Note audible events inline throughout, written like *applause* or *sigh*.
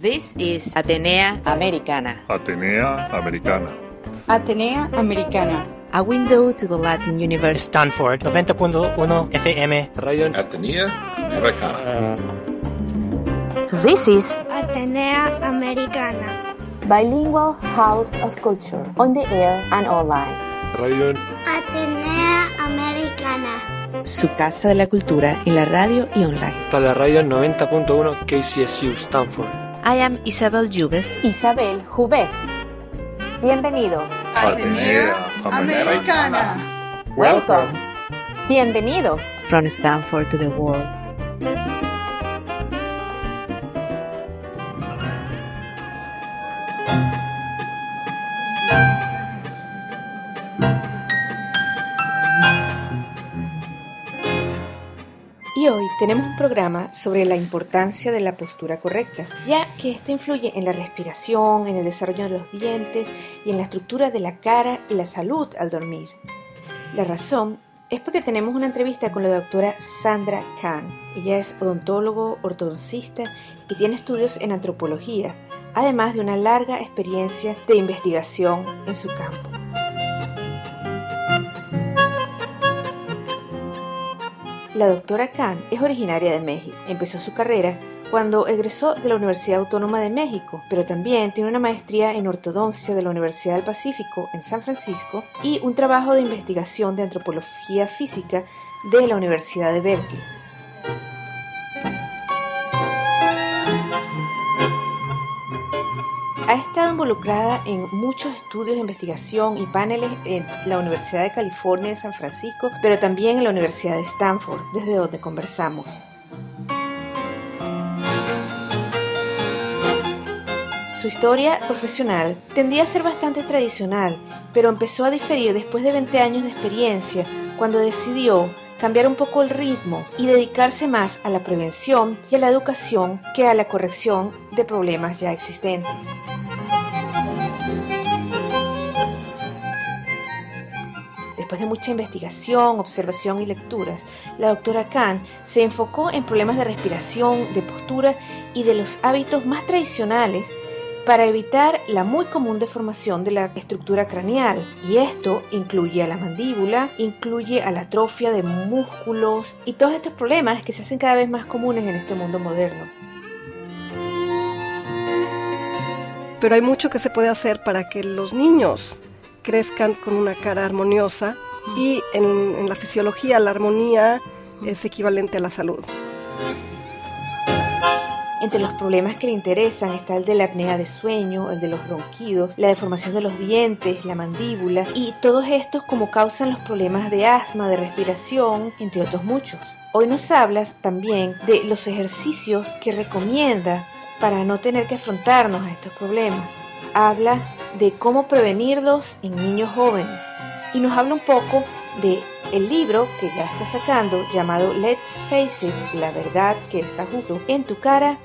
This is Atenea Americana. Atenea Americana. Atenea Americana. A window to the Latin universe. Stanford 90.1 FM. Radio Atenea Americana. This is Atenea Americana. Bilingual House of Culture. On the air and online. Radio Atenea Americana. su casa de la cultura en la radio y online. para la radio 90.1 KCSU Stanford. I am Isabel Jubes. Isabel Jubés. Bienvenidos. Atenea Americana. Welcome. Bienvenidos. From Stanford to the world. Tenemos un programa sobre la importancia de la postura correcta, ya que esto influye en la respiración, en el desarrollo de los dientes y en la estructura de la cara y la salud al dormir. La razón es porque tenemos una entrevista con la doctora Sandra Kahn. Ella es odontólogo, ortodoncista y tiene estudios en antropología, además de una larga experiencia de investigación en su campo. La doctora Khan es originaria de México. Empezó su carrera cuando egresó de la Universidad Autónoma de México, pero también tiene una maestría en ortodoncia de la Universidad del Pacífico en San Francisco y un trabajo de investigación de antropología física de la Universidad de Berkeley. Involucrada en muchos estudios de investigación y paneles en la Universidad de California en San Francisco, pero también en la Universidad de Stanford, desde donde conversamos. Su historia profesional tendía a ser bastante tradicional, pero empezó a diferir después de 20 años de experiencia, cuando decidió cambiar un poco el ritmo y dedicarse más a la prevención y a la educación que a la corrección de problemas ya existentes. Después de mucha investigación, observación y lecturas, la doctora Khan se enfocó en problemas de respiración, de postura y de los hábitos más tradicionales para evitar la muy común deformación de la estructura craneal. Y esto incluye a la mandíbula, incluye a la atrofia de músculos y todos estos problemas que se hacen cada vez más comunes en este mundo moderno. pero hay mucho que se puede hacer para que los niños crezcan con una cara armoniosa y en, la fisiología la armonía es equivalente a la salud. Entre los problemas que le interesan está el de la apnea de sueño, el de los ronquidos, la deformación de los dientes, la mandíbula y todos estos como causan los problemas de asma, de respiración, entre otros muchos. Hoy nos hablas también de los ejercicios que recomienda para no tener que afrontarnos a estos problemas. Habla de cómo prevenirlos en niños jóvenes y nos habla un poco de el libro que ya está sacando llamado Let's Face It, la verdad que está justo en tu cara,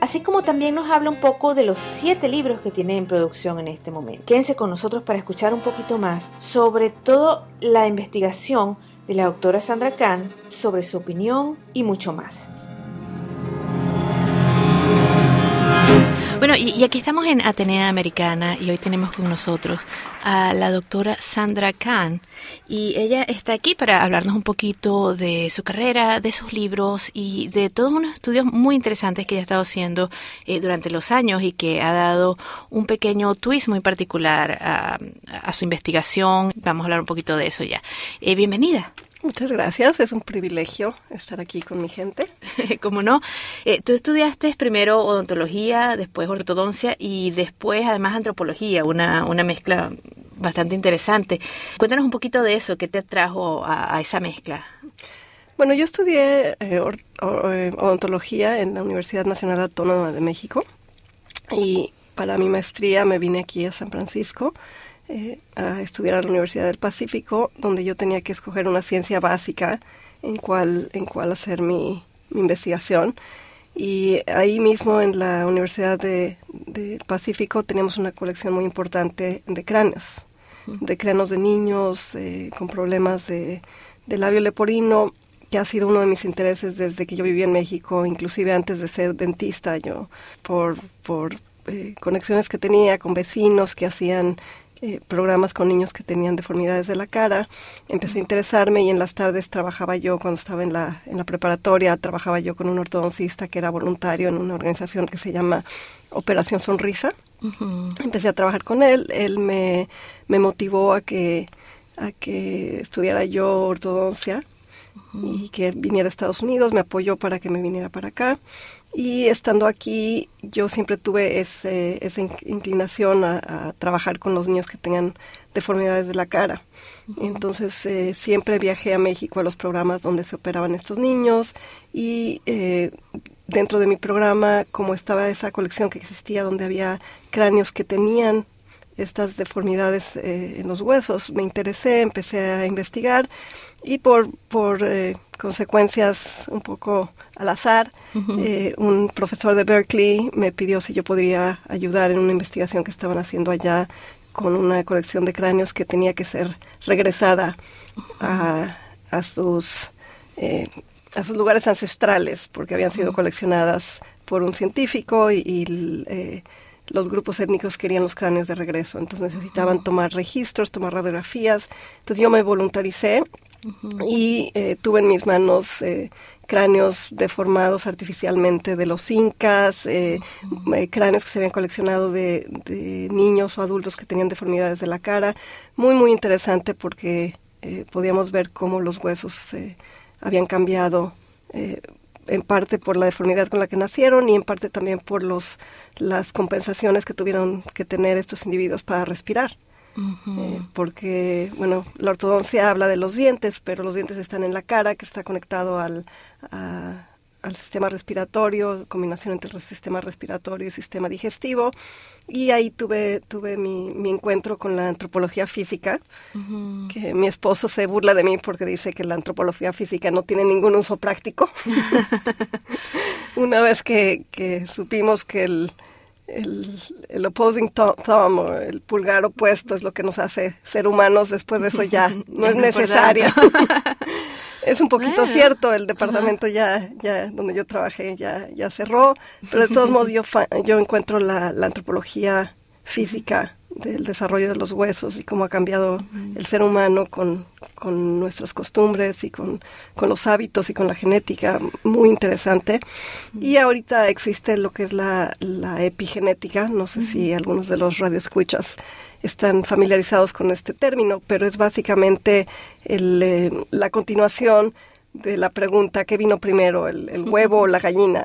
así como también nos habla un poco de los siete libros que tiene en producción en este momento. Quédense con nosotros para escuchar un poquito más sobre todo la investigación de la doctora Sandra Kahn sobre su opinión y mucho más. Bueno, y, aquí estamos en Atenea Americana y hoy tenemos con nosotros a la doctora Sandra Kahn y ella está aquí para hablarnos un poquito de su carrera, de sus libros y de todos unos estudios muy interesantes que ella ha estado haciendo eh, durante los años y que ha dado un pequeño twist muy particular a, a su investigación. Vamos a hablar un poquito de eso ya. Eh, bienvenida. Muchas gracias, es un privilegio estar aquí con mi gente. *laughs* ¿Cómo no? Eh, tú estudiaste primero odontología, después ortodoncia y después además antropología, una, una mezcla bastante interesante. Cuéntanos un poquito de eso, ¿qué te atrajo a, a esa mezcla? Bueno, yo estudié eh, or, or, odontología en la Universidad Nacional Autónoma de México y para mi maestría me vine aquí a San Francisco eh, a estudiar a la Universidad del Pacífico, donde yo tenía que escoger una ciencia básica en cuál en cuál hacer mi, mi, investigación. Y ahí mismo en la Universidad del de Pacífico tenemos una colección muy importante de cráneos, de cráneos de niños eh, con problemas de, de labio leporino, que ha sido uno de mis intereses desde que yo viví en México, inclusive antes de ser dentista, yo por, por eh, conexiones que tenía con vecinos que hacían eh, programas con niños que tenían deformidades de la cara. Empecé a interesarme y en las tardes trabajaba yo, cuando estaba en la, en la preparatoria, trabajaba yo con un ortodoncista que era voluntario en una organización que se llama Operación Sonrisa. Empecé a trabajar con él, él me, me motivó a que, a que estudiara yo ortodoncia y que viniera a Estados Unidos, me apoyó para que me viniera para acá. Y estando aquí, yo siempre tuve ese, esa inclinación a, trabajar con los niños que tengan deformidades de la cara. Entonces, eh, siempre viajé a México a los programas donde se operaban estos niños y eh, dentro de mi programa, como estaba esa colección que existía donde había cráneos que tenían estas deformidades eh, en los huesos, me interesé, empecé a investigar y por, por consecuencias un poco al azar. Eh, un profesor de Berkeley me pidió si yo podría ayudar en una investigación que estaban haciendo allá con una colección de cráneos que tenía que ser regresada a, a sus eh, a sus lugares ancestrales porque habían sido coleccionadas por un científico y, eh, los grupos étnicos querían los cráneos de regreso, entonces necesitaban tomar registros, tomar radiografías. Entonces yo me voluntaricé y tuve en mis manos cráneos deformados artificialmente de los incas, eh, eh, cráneos que se habían coleccionado de, niños o adultos que tenían deformidades de la cara. Muy, muy interesante porque eh, podíamos ver cómo los huesos habían cambiado en parte por la deformidad con la que nacieron y en parte también por los, las compensaciones que tuvieron que tener estos individuos para respirar. Eh, porque, bueno, la ortodoncia habla de los dientes, pero los dientes están en la cara, que está conectado al, al sistema respiratorio, combinación entre el sistema respiratorio y el sistema digestivo. Y ahí tuve, tuve mi, mi encuentro con la antropología física, que mi esposo se burla de mí porque dice que la antropología física no tiene ningún uso práctico. *laughs* Una vez que, que supimos que el, el, el opposing thumb o el pulgar opuesto es lo que nos hace ser humanos, después de eso ya *laughs* no es necesario. *laughs* es un poquito cierto, el departamento ya, ya donde yo trabajé ya, ya cerró, pero de todos *laughs* modos yo, yo encuentro la, la antropología física del desarrollo de los huesos y cómo ha cambiado el ser humano con, con nuestras costumbres y con, con, los hábitos y con la genética, muy interesante. Y ahorita existe lo que es la, la epigenética, no sé si algunos de los radioescuchas están familiarizados con este término, pero es básicamente el, eh, la continuación de la pregunta ¿qué vino primero, el, huevo o la gallina?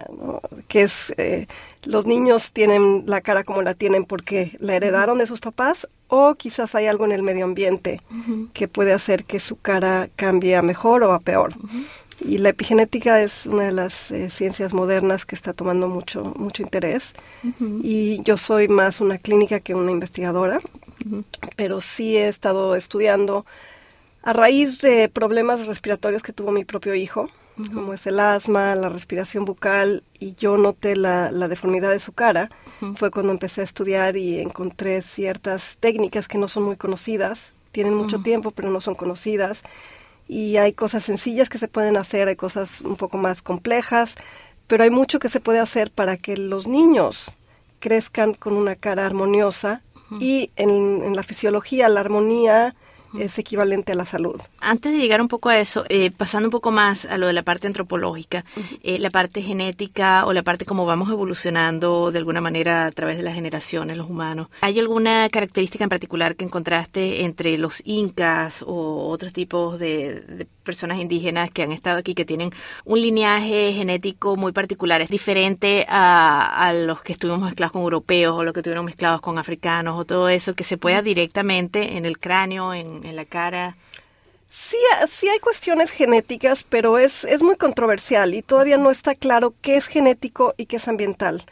Que es, eh, los niños tienen la cara como la tienen porque la heredaron de sus papás o quizás hay algo en el medio ambiente que puede hacer que su cara cambie a mejor o a peor. Y la epigenética es una de las eh, ciencias modernas que está tomando mucho, mucho interés. Y yo soy más una clínica que una investigadora, pero sí he estado estudiando a raíz de problemas respiratorios que tuvo mi propio hijo, como es el asma, la respiración bucal, y yo noté la, deformidad de su cara, fue cuando empecé a estudiar y encontré ciertas técnicas que no son muy conocidas, tienen mucho tiempo pero no son conocidas, y hay cosas sencillas que se pueden hacer, hay cosas un poco más complejas, pero hay mucho que se puede hacer para que los niños crezcan con una cara armoniosa y en, en la fisiología la armonía es equivalente a la salud. Antes de llegar un poco a eso, eh, pasando un poco más a lo de la parte antropológica, eh, la parte genética o la parte como vamos evolucionando de alguna manera a través de las generaciones, los humanos, ¿hay alguna característica en particular que encontraste entre los incas o otros tipos de, personas indígenas que han estado aquí, que tienen un lineaje genético muy particular? ¿Es diferente a, los que estuvimos mezclados con europeos o los que estuvieron mezclados con africanos o todo eso, que se pueda directamente en el cráneo, en en la cara. Sí, sí hay cuestiones genéticas, pero es, es muy controversial y todavía no está claro qué es genético y qué es ambiental.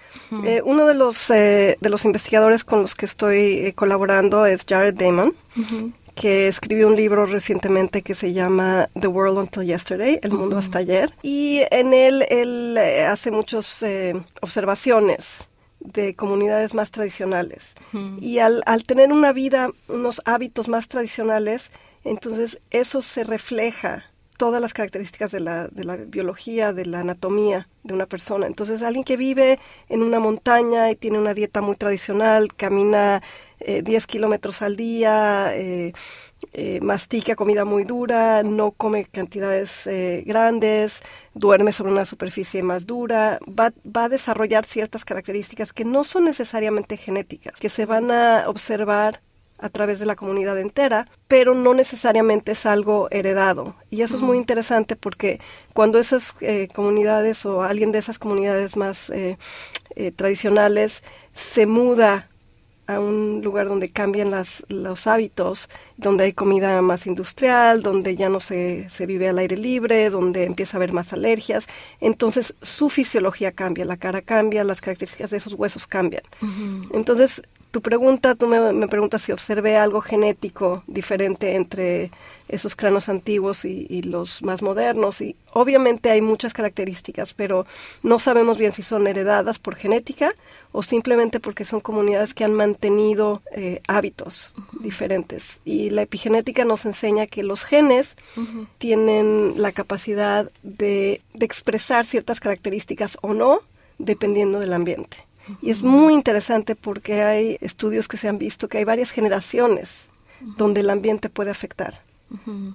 Eh, uno de los, eh, de los investigadores con los que estoy eh, colaborando es Jared Damon, que escribió un libro recientemente que se llama The World Until Yesterday, El Mundo hasta ayer, y en él él hace muchas observaciones de comunidades más tradicionales. Y al, al tener una vida, unos hábitos más tradicionales, entonces eso se refleja todas las características de la, de la biología, de la anatomía de una persona. Entonces, alguien que vive en una montaña y tiene una dieta muy tradicional, camina eh, 10 kilómetros al día, eh, eh, mastica comida muy dura, no come cantidades eh, grandes, duerme sobre una superficie más dura, va, va a desarrollar ciertas características que no son necesariamente genéticas, que se van a observar a través de la comunidad entera, pero no necesariamente es algo heredado. Y eso es muy interesante porque cuando esas comunidades o alguien de esas comunidades más tradicionales se muda a un lugar donde cambian las, los hábitos, donde hay comida más industrial, donde ya no se, se vive al aire libre, donde empieza a haber más alergias, entonces su fisiología cambia, la cara cambia, las características de esos huesos cambian. Entonces, tu pregunta, tú me, me, preguntas si observé algo genético diferente entre esos cráneos antiguos y, y, los más modernos. Y obviamente hay muchas características, pero no sabemos bien si son heredadas por genética o simplemente porque son comunidades que han mantenido eh, hábitos uh -huh. diferentes. Y la epigenética nos enseña que los genes uh -huh. tienen la capacidad de, de expresar ciertas características o no, dependiendo del ambiente. Y es muy interesante porque hay estudios que se han visto que hay varias generaciones donde el ambiente puede afectar.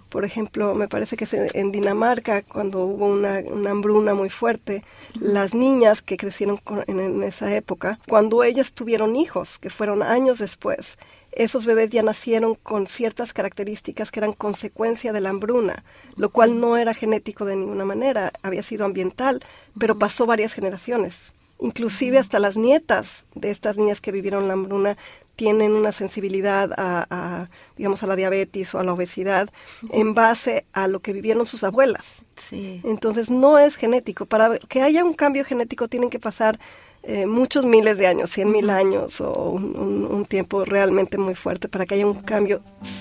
Por ejemplo, me parece que en Dinamarca, cuando hubo una, una hambruna muy fuerte, uh -huh. las niñas que crecieron con, en, en, esa época, cuando ellas tuvieron hijos, que fueron años después, esos bebés ya nacieron con ciertas características que eran consecuencia de la hambruna, lo cual no era genético de ninguna manera, había sido ambiental, pero pasó varias generaciones. Inclusive hasta las nietas de estas niñas que vivieron la hambruna tienen una sensibilidad a, a, digamos, a la diabetes o a la obesidad en base a lo que vivieron sus abuelas. Sí. Entonces no es genético. Para que haya un cambio genético tienen que pasar eh, muchos miles de años, cien mil años o un, un, un, tiempo realmente muy fuerte para que haya un cambio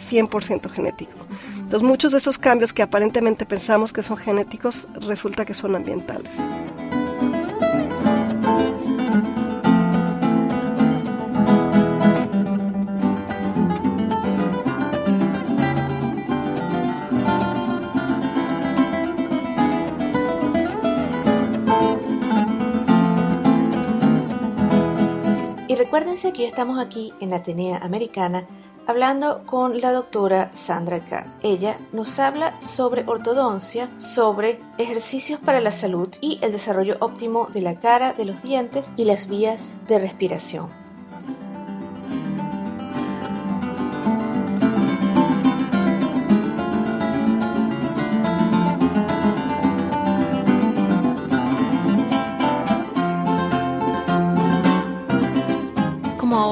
100% genético. Entonces muchos de esos cambios que aparentemente pensamos que son genéticos resulta que son ambientales. Recuérdense que hoy estamos aquí en Atenea Americana hablando con la doctora Sandra Kahn. Ella nos habla sobre ortodoncia, sobre ejercicios para la salud y el desarrollo óptimo de la cara, de los dientes y las vías de respiración.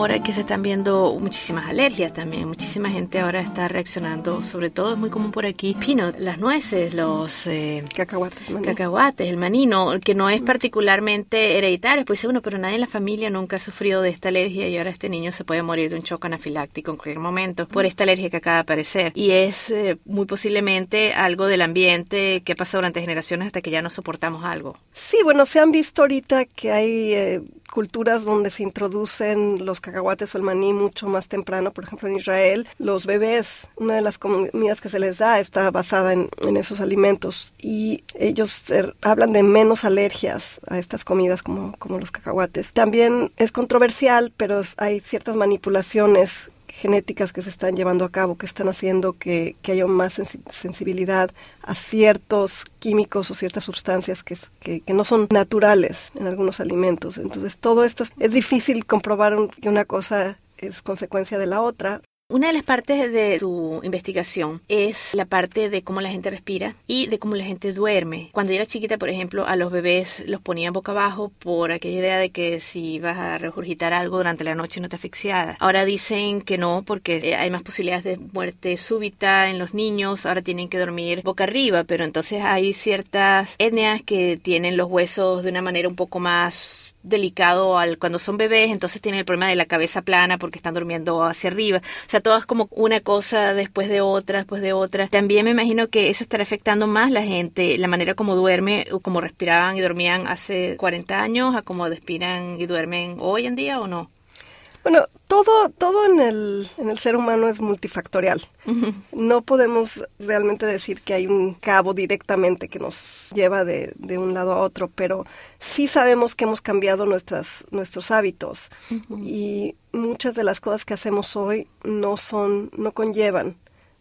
Ahora que se están viendo muchísimas alergias también, muchísima gente ahora está reaccionando, sobre todo es muy común por aquí, peanut, las nueces, los eh, cacahuates, maní. cacahuates, el manino, que no es particularmente hereditario, pues uno, pero nadie en la familia nunca ha sufrido de esta alergia y ahora este niño se puede morir de un choque anafiláctico en cualquier momento por esta alergia que acaba de aparecer. Y es eh, muy posiblemente algo del ambiente que ha pasado durante generaciones hasta que ya no soportamos algo. Sí, bueno, se han visto ahorita que hay eh, culturas donde se introducen los cacahuates o el maní mucho más temprano, por ejemplo en Israel, los bebés, una de las comidas que se les da está basada en, esos alimentos y ellos hablan de menos alergias a estas comidas como, como los cacahuates. También es controversial, pero hay ciertas manipulaciones genéticas que se están llevando a cabo, que están haciendo que, haya más sens sensibilidad a ciertos químicos o ciertas sustancias que, que, que, no son naturales en algunos alimentos. Entonces, todo esto es, es difícil comprobar un, que una cosa es consecuencia de la otra. Una de las partes de tu investigación es la parte de cómo la gente respira y de cómo la gente duerme. Cuando yo era chiquita, por ejemplo, a los bebés los ponían boca abajo por aquella idea de que si vas a regurgitar algo durante la noche no te asfixiaras. Ahora dicen que no porque hay más posibilidades de muerte súbita en los niños. Ahora tienen que dormir boca arriba, pero entonces hay ciertas etnias que tienen los huesos de una manera un poco más delicado al cuando son bebés, entonces tienen el problema de la cabeza plana porque están durmiendo hacia arriba. O sea, todo es como una cosa después de otra, después de otra. También me imagino que eso estará afectando más la gente, la manera como duerme o como respiraban y dormían hace 40 años a como respiran y duermen hoy en día o no. Bueno, todo, todo en el, en el ser humano es multifactorial. No podemos realmente decir que hay un cabo directamente que nos lleva de, de, un lado a otro, pero sí sabemos que hemos cambiado nuestras, nuestros hábitos. Y muchas de las cosas que hacemos hoy no son, no conllevan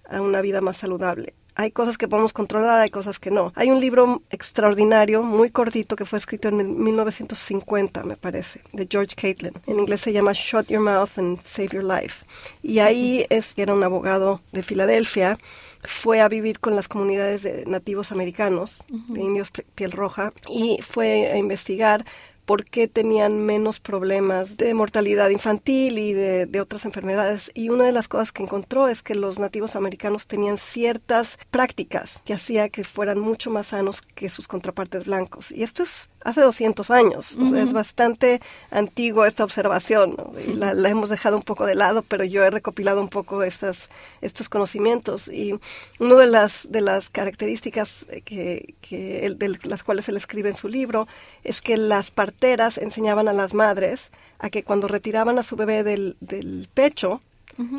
a una vida más saludable hay cosas que podemos controlar, hay cosas que no. Hay un libro extraordinario, muy cortito, que fue escrito en 1950, me parece, de George Catlin. En inglés se llama Shut Your Mouth and Save Your Life. Y ahí es, era un abogado de Filadelfia, fue a vivir con las comunidades de nativos americanos, de indios piel roja, y fue a investigar por qué tenían menos problemas de mortalidad infantil y de, otras enfermedades. Y una de las cosas que encontró es que los nativos americanos tenían ciertas prácticas que hacía que fueran mucho más sanos que sus contrapartes blancos. Y esto es hace 200 años. o sea, es bastante antiguo esta observación. Y la, hemos dejado un poco de lado, pero yo he recopilado un poco estas, estos conocimientos. Y una de las, de las características que, que de las cuales él escribe en su libro es que las parteras enseñaban a las madres a que cuando retiraban a su bebé del, del pecho,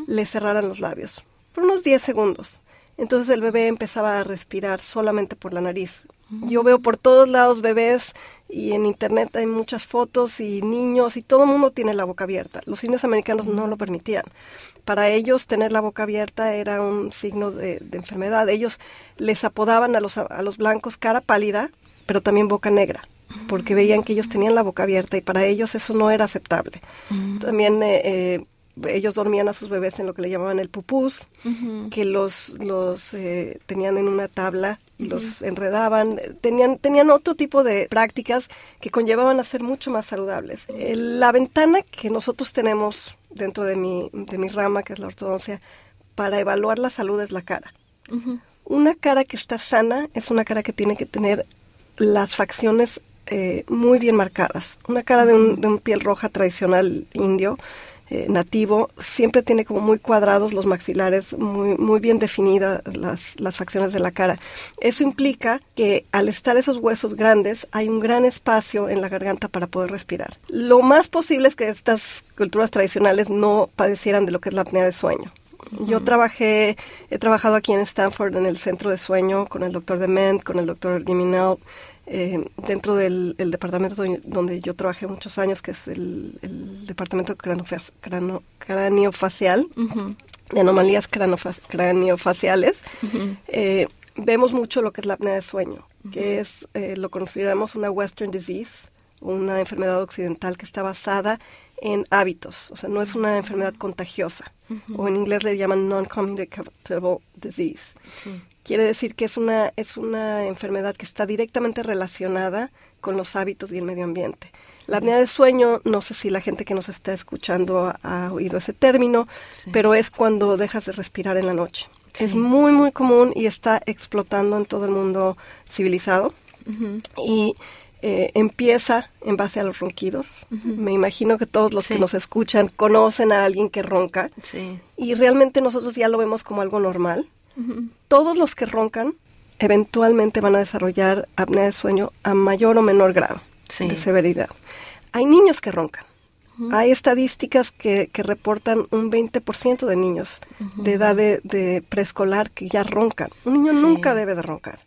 le cerraran los labios por unos 10 segundos. Entonces el bebé empezaba a respirar solamente por la nariz. Yo veo por todos lados bebés y en internet hay muchas fotos y niños y todo el mundo tiene la boca abierta. Los indios americanos no lo permitían. Para ellos tener la boca abierta era un signo de, de enfermedad. Ellos les apodaban a los, a los blancos cara pálida, pero también boca negra porque veían que ellos tenían la boca abierta y para ellos eso no era aceptable. También eh, eh, ellos dormían a sus bebés en lo que le llamaban el pupús, que los, los eh, tenían en una tabla y los enredaban. Tenían, tenían otro tipo de prácticas que conllevaban a ser mucho más saludables. la ventana que nosotros tenemos dentro de mi, de mi rama, que es la ortodoncia, para evaluar la salud es la cara. Una cara que está sana es una cara que tiene que tener las facciones eh, muy bien marcadas. Una cara de un, de un piel roja tradicional indio, eh, nativo, siempre tiene como muy cuadrados los maxilares, muy, muy bien definidas las, las facciones de la cara. Eso implica que al estar esos huesos grandes hay un gran espacio en la garganta para poder respirar. Lo más posible es que estas culturas tradicionales no padecieran de lo que es la apnea de sueño. Yo trabajé, he trabajado aquí en Stanford en el centro de sueño con el doctor Dement, con el doctor Jimmy eh, dentro del departamento donde, yo trabajé muchos años, que es el, departamento craniofacial, de anomalías craniofaciales, eh, vemos mucho lo que es la apnea de sueño, que es, eh, lo consideramos una Western disease, una enfermedad occidental que está basada en hábitos, o sea, no es una enfermedad contagiosa, o en inglés le llaman non-communicable disease. Quiere decir que es una, es una enfermedad que está directamente relacionada con los hábitos y el medio ambiente. La apnea de sueño, no sé si la gente que nos está escuchando ha, oído ese término, pero es cuando dejas de respirar en la noche. Es muy, muy común y está explotando en todo el mundo civilizado. Y eh, empieza en base a los ronquidos. Me imagino que todos los que nos escuchan conocen a alguien que ronca. Y realmente nosotros ya lo vemos como algo normal. Todos los que roncan eventualmente van a desarrollar apnea de sueño a mayor o menor grado de severidad. Hay niños que roncan. Hay estadísticas que, que, reportan un 20% de niños de edad de, preescolar que ya roncan. Un niño nunca debe de roncar.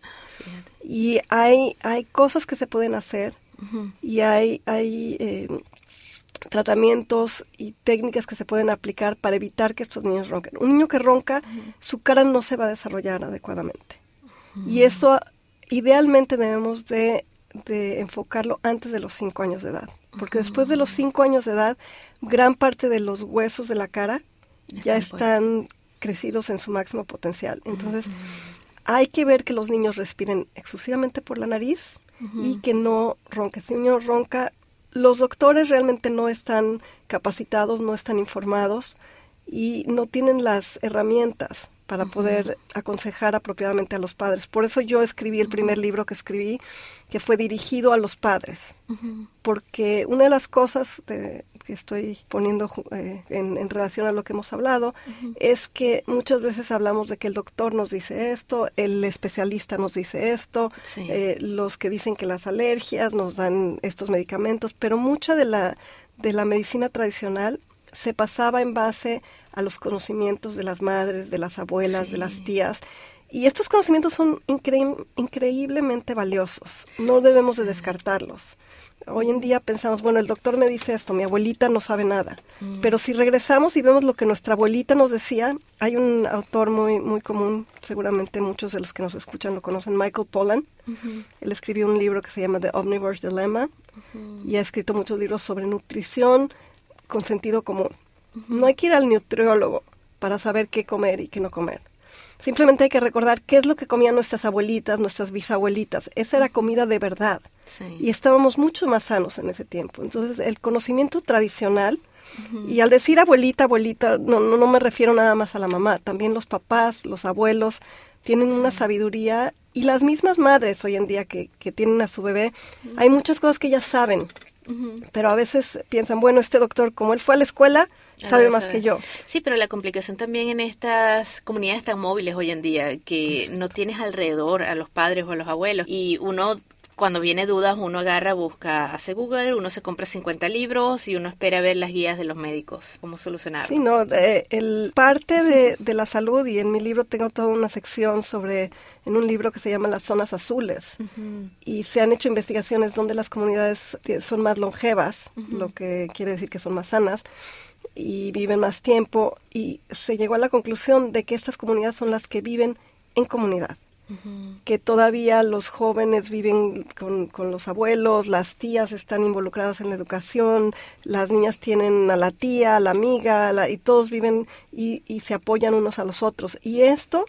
Y hay, hay cosas que se pueden hacer y hay, hay eh, tratamientos y técnicas que se pueden aplicar para evitar que estos niños ronquen. Un niño que ronca, su cara no se va a desarrollar adecuadamente. Y eso idealmente debemos de, enfocarlo antes de los 5 años de edad. Porque después de los 5 años de edad, gran parte de los huesos de la cara ya están crecidos en su máximo potencial. Entonces, hay que ver que los niños respiren exclusivamente por la nariz y que no ronquen. Si un niño ronca, los doctores realmente no están capacitados, no están informados y no tienen las herramientas para poder aconsejar apropiadamente a los padres. Por eso yo escribí el primer libro que escribí, que fue dirigido a los padres, porque una de las cosas que estoy poniendo eh, en, relación a lo que hemos hablado es que muchas veces hablamos de que el doctor nos dice esto, el especialista nos dice esto, eh, los que dicen que las alergias nos dan estos medicamentos, pero mucha de la, de la medicina tradicional se pasaba en base a los conocimientos de las madres, de las abuelas, de las tías. Y estos conocimientos son increíblemente valiosos. No debemos de descartarlos. Hoy en día pensamos, bueno, el doctor me dice esto, mi abuelita no sabe nada. Mm. Pero si regresamos y vemos lo que nuestra abuelita nos decía, hay un autor muy muy común, seguramente muchos de los que nos escuchan lo conocen, Michael Pollan. Él escribió un libro que se llama The Omnivore's Dilemma y ha escrito muchos libros sobre nutrición con sentido común. No hay que ir al nutriólogo para saber qué comer y qué no comer. Simplemente hay que recordar qué es lo que comían nuestras abuelitas, nuestras bisabuelitas. Esa era comida de verdad. Y estábamos mucho más sanos en ese tiempo. Entonces, el conocimiento tradicional, y al decir abuelita, abuelita, no, no, no, me refiero nada más a la mamá, también los papás, los abuelos, tienen una sabiduría y las mismas madres hoy en día que, que tienen a su bebé, hay muchas cosas que ya saben, pero a veces piensan, bueno, este doctor, como él fue a la escuela, sabe más que yo. Sí, pero la complicación también en estas comunidades tan móviles hoy en día, que no tienes alrededor a los padres o a los abuelos, y uno cuando viene dudas, uno agarra, busca, hace Google, uno se compra 50 libros y uno espera ver las guías de los médicos, cómo solucionarlo. Sí, no, el parte de, de, la salud, y en mi libro tengo toda una sección sobre, en un libro que se llama Las Zonas Azules, y se han hecho investigaciones donde las comunidades son más longevas, lo que quiere decir que son más sanas, y viven más tiempo, y se llegó a la conclusión de que estas comunidades son las que viven en comunidad que todavía los jóvenes viven con, con, los abuelos, las tías están involucradas en la educación, las niñas tienen a la tía, a la amiga, y todos viven y, y, se apoyan unos a los otros. Y esto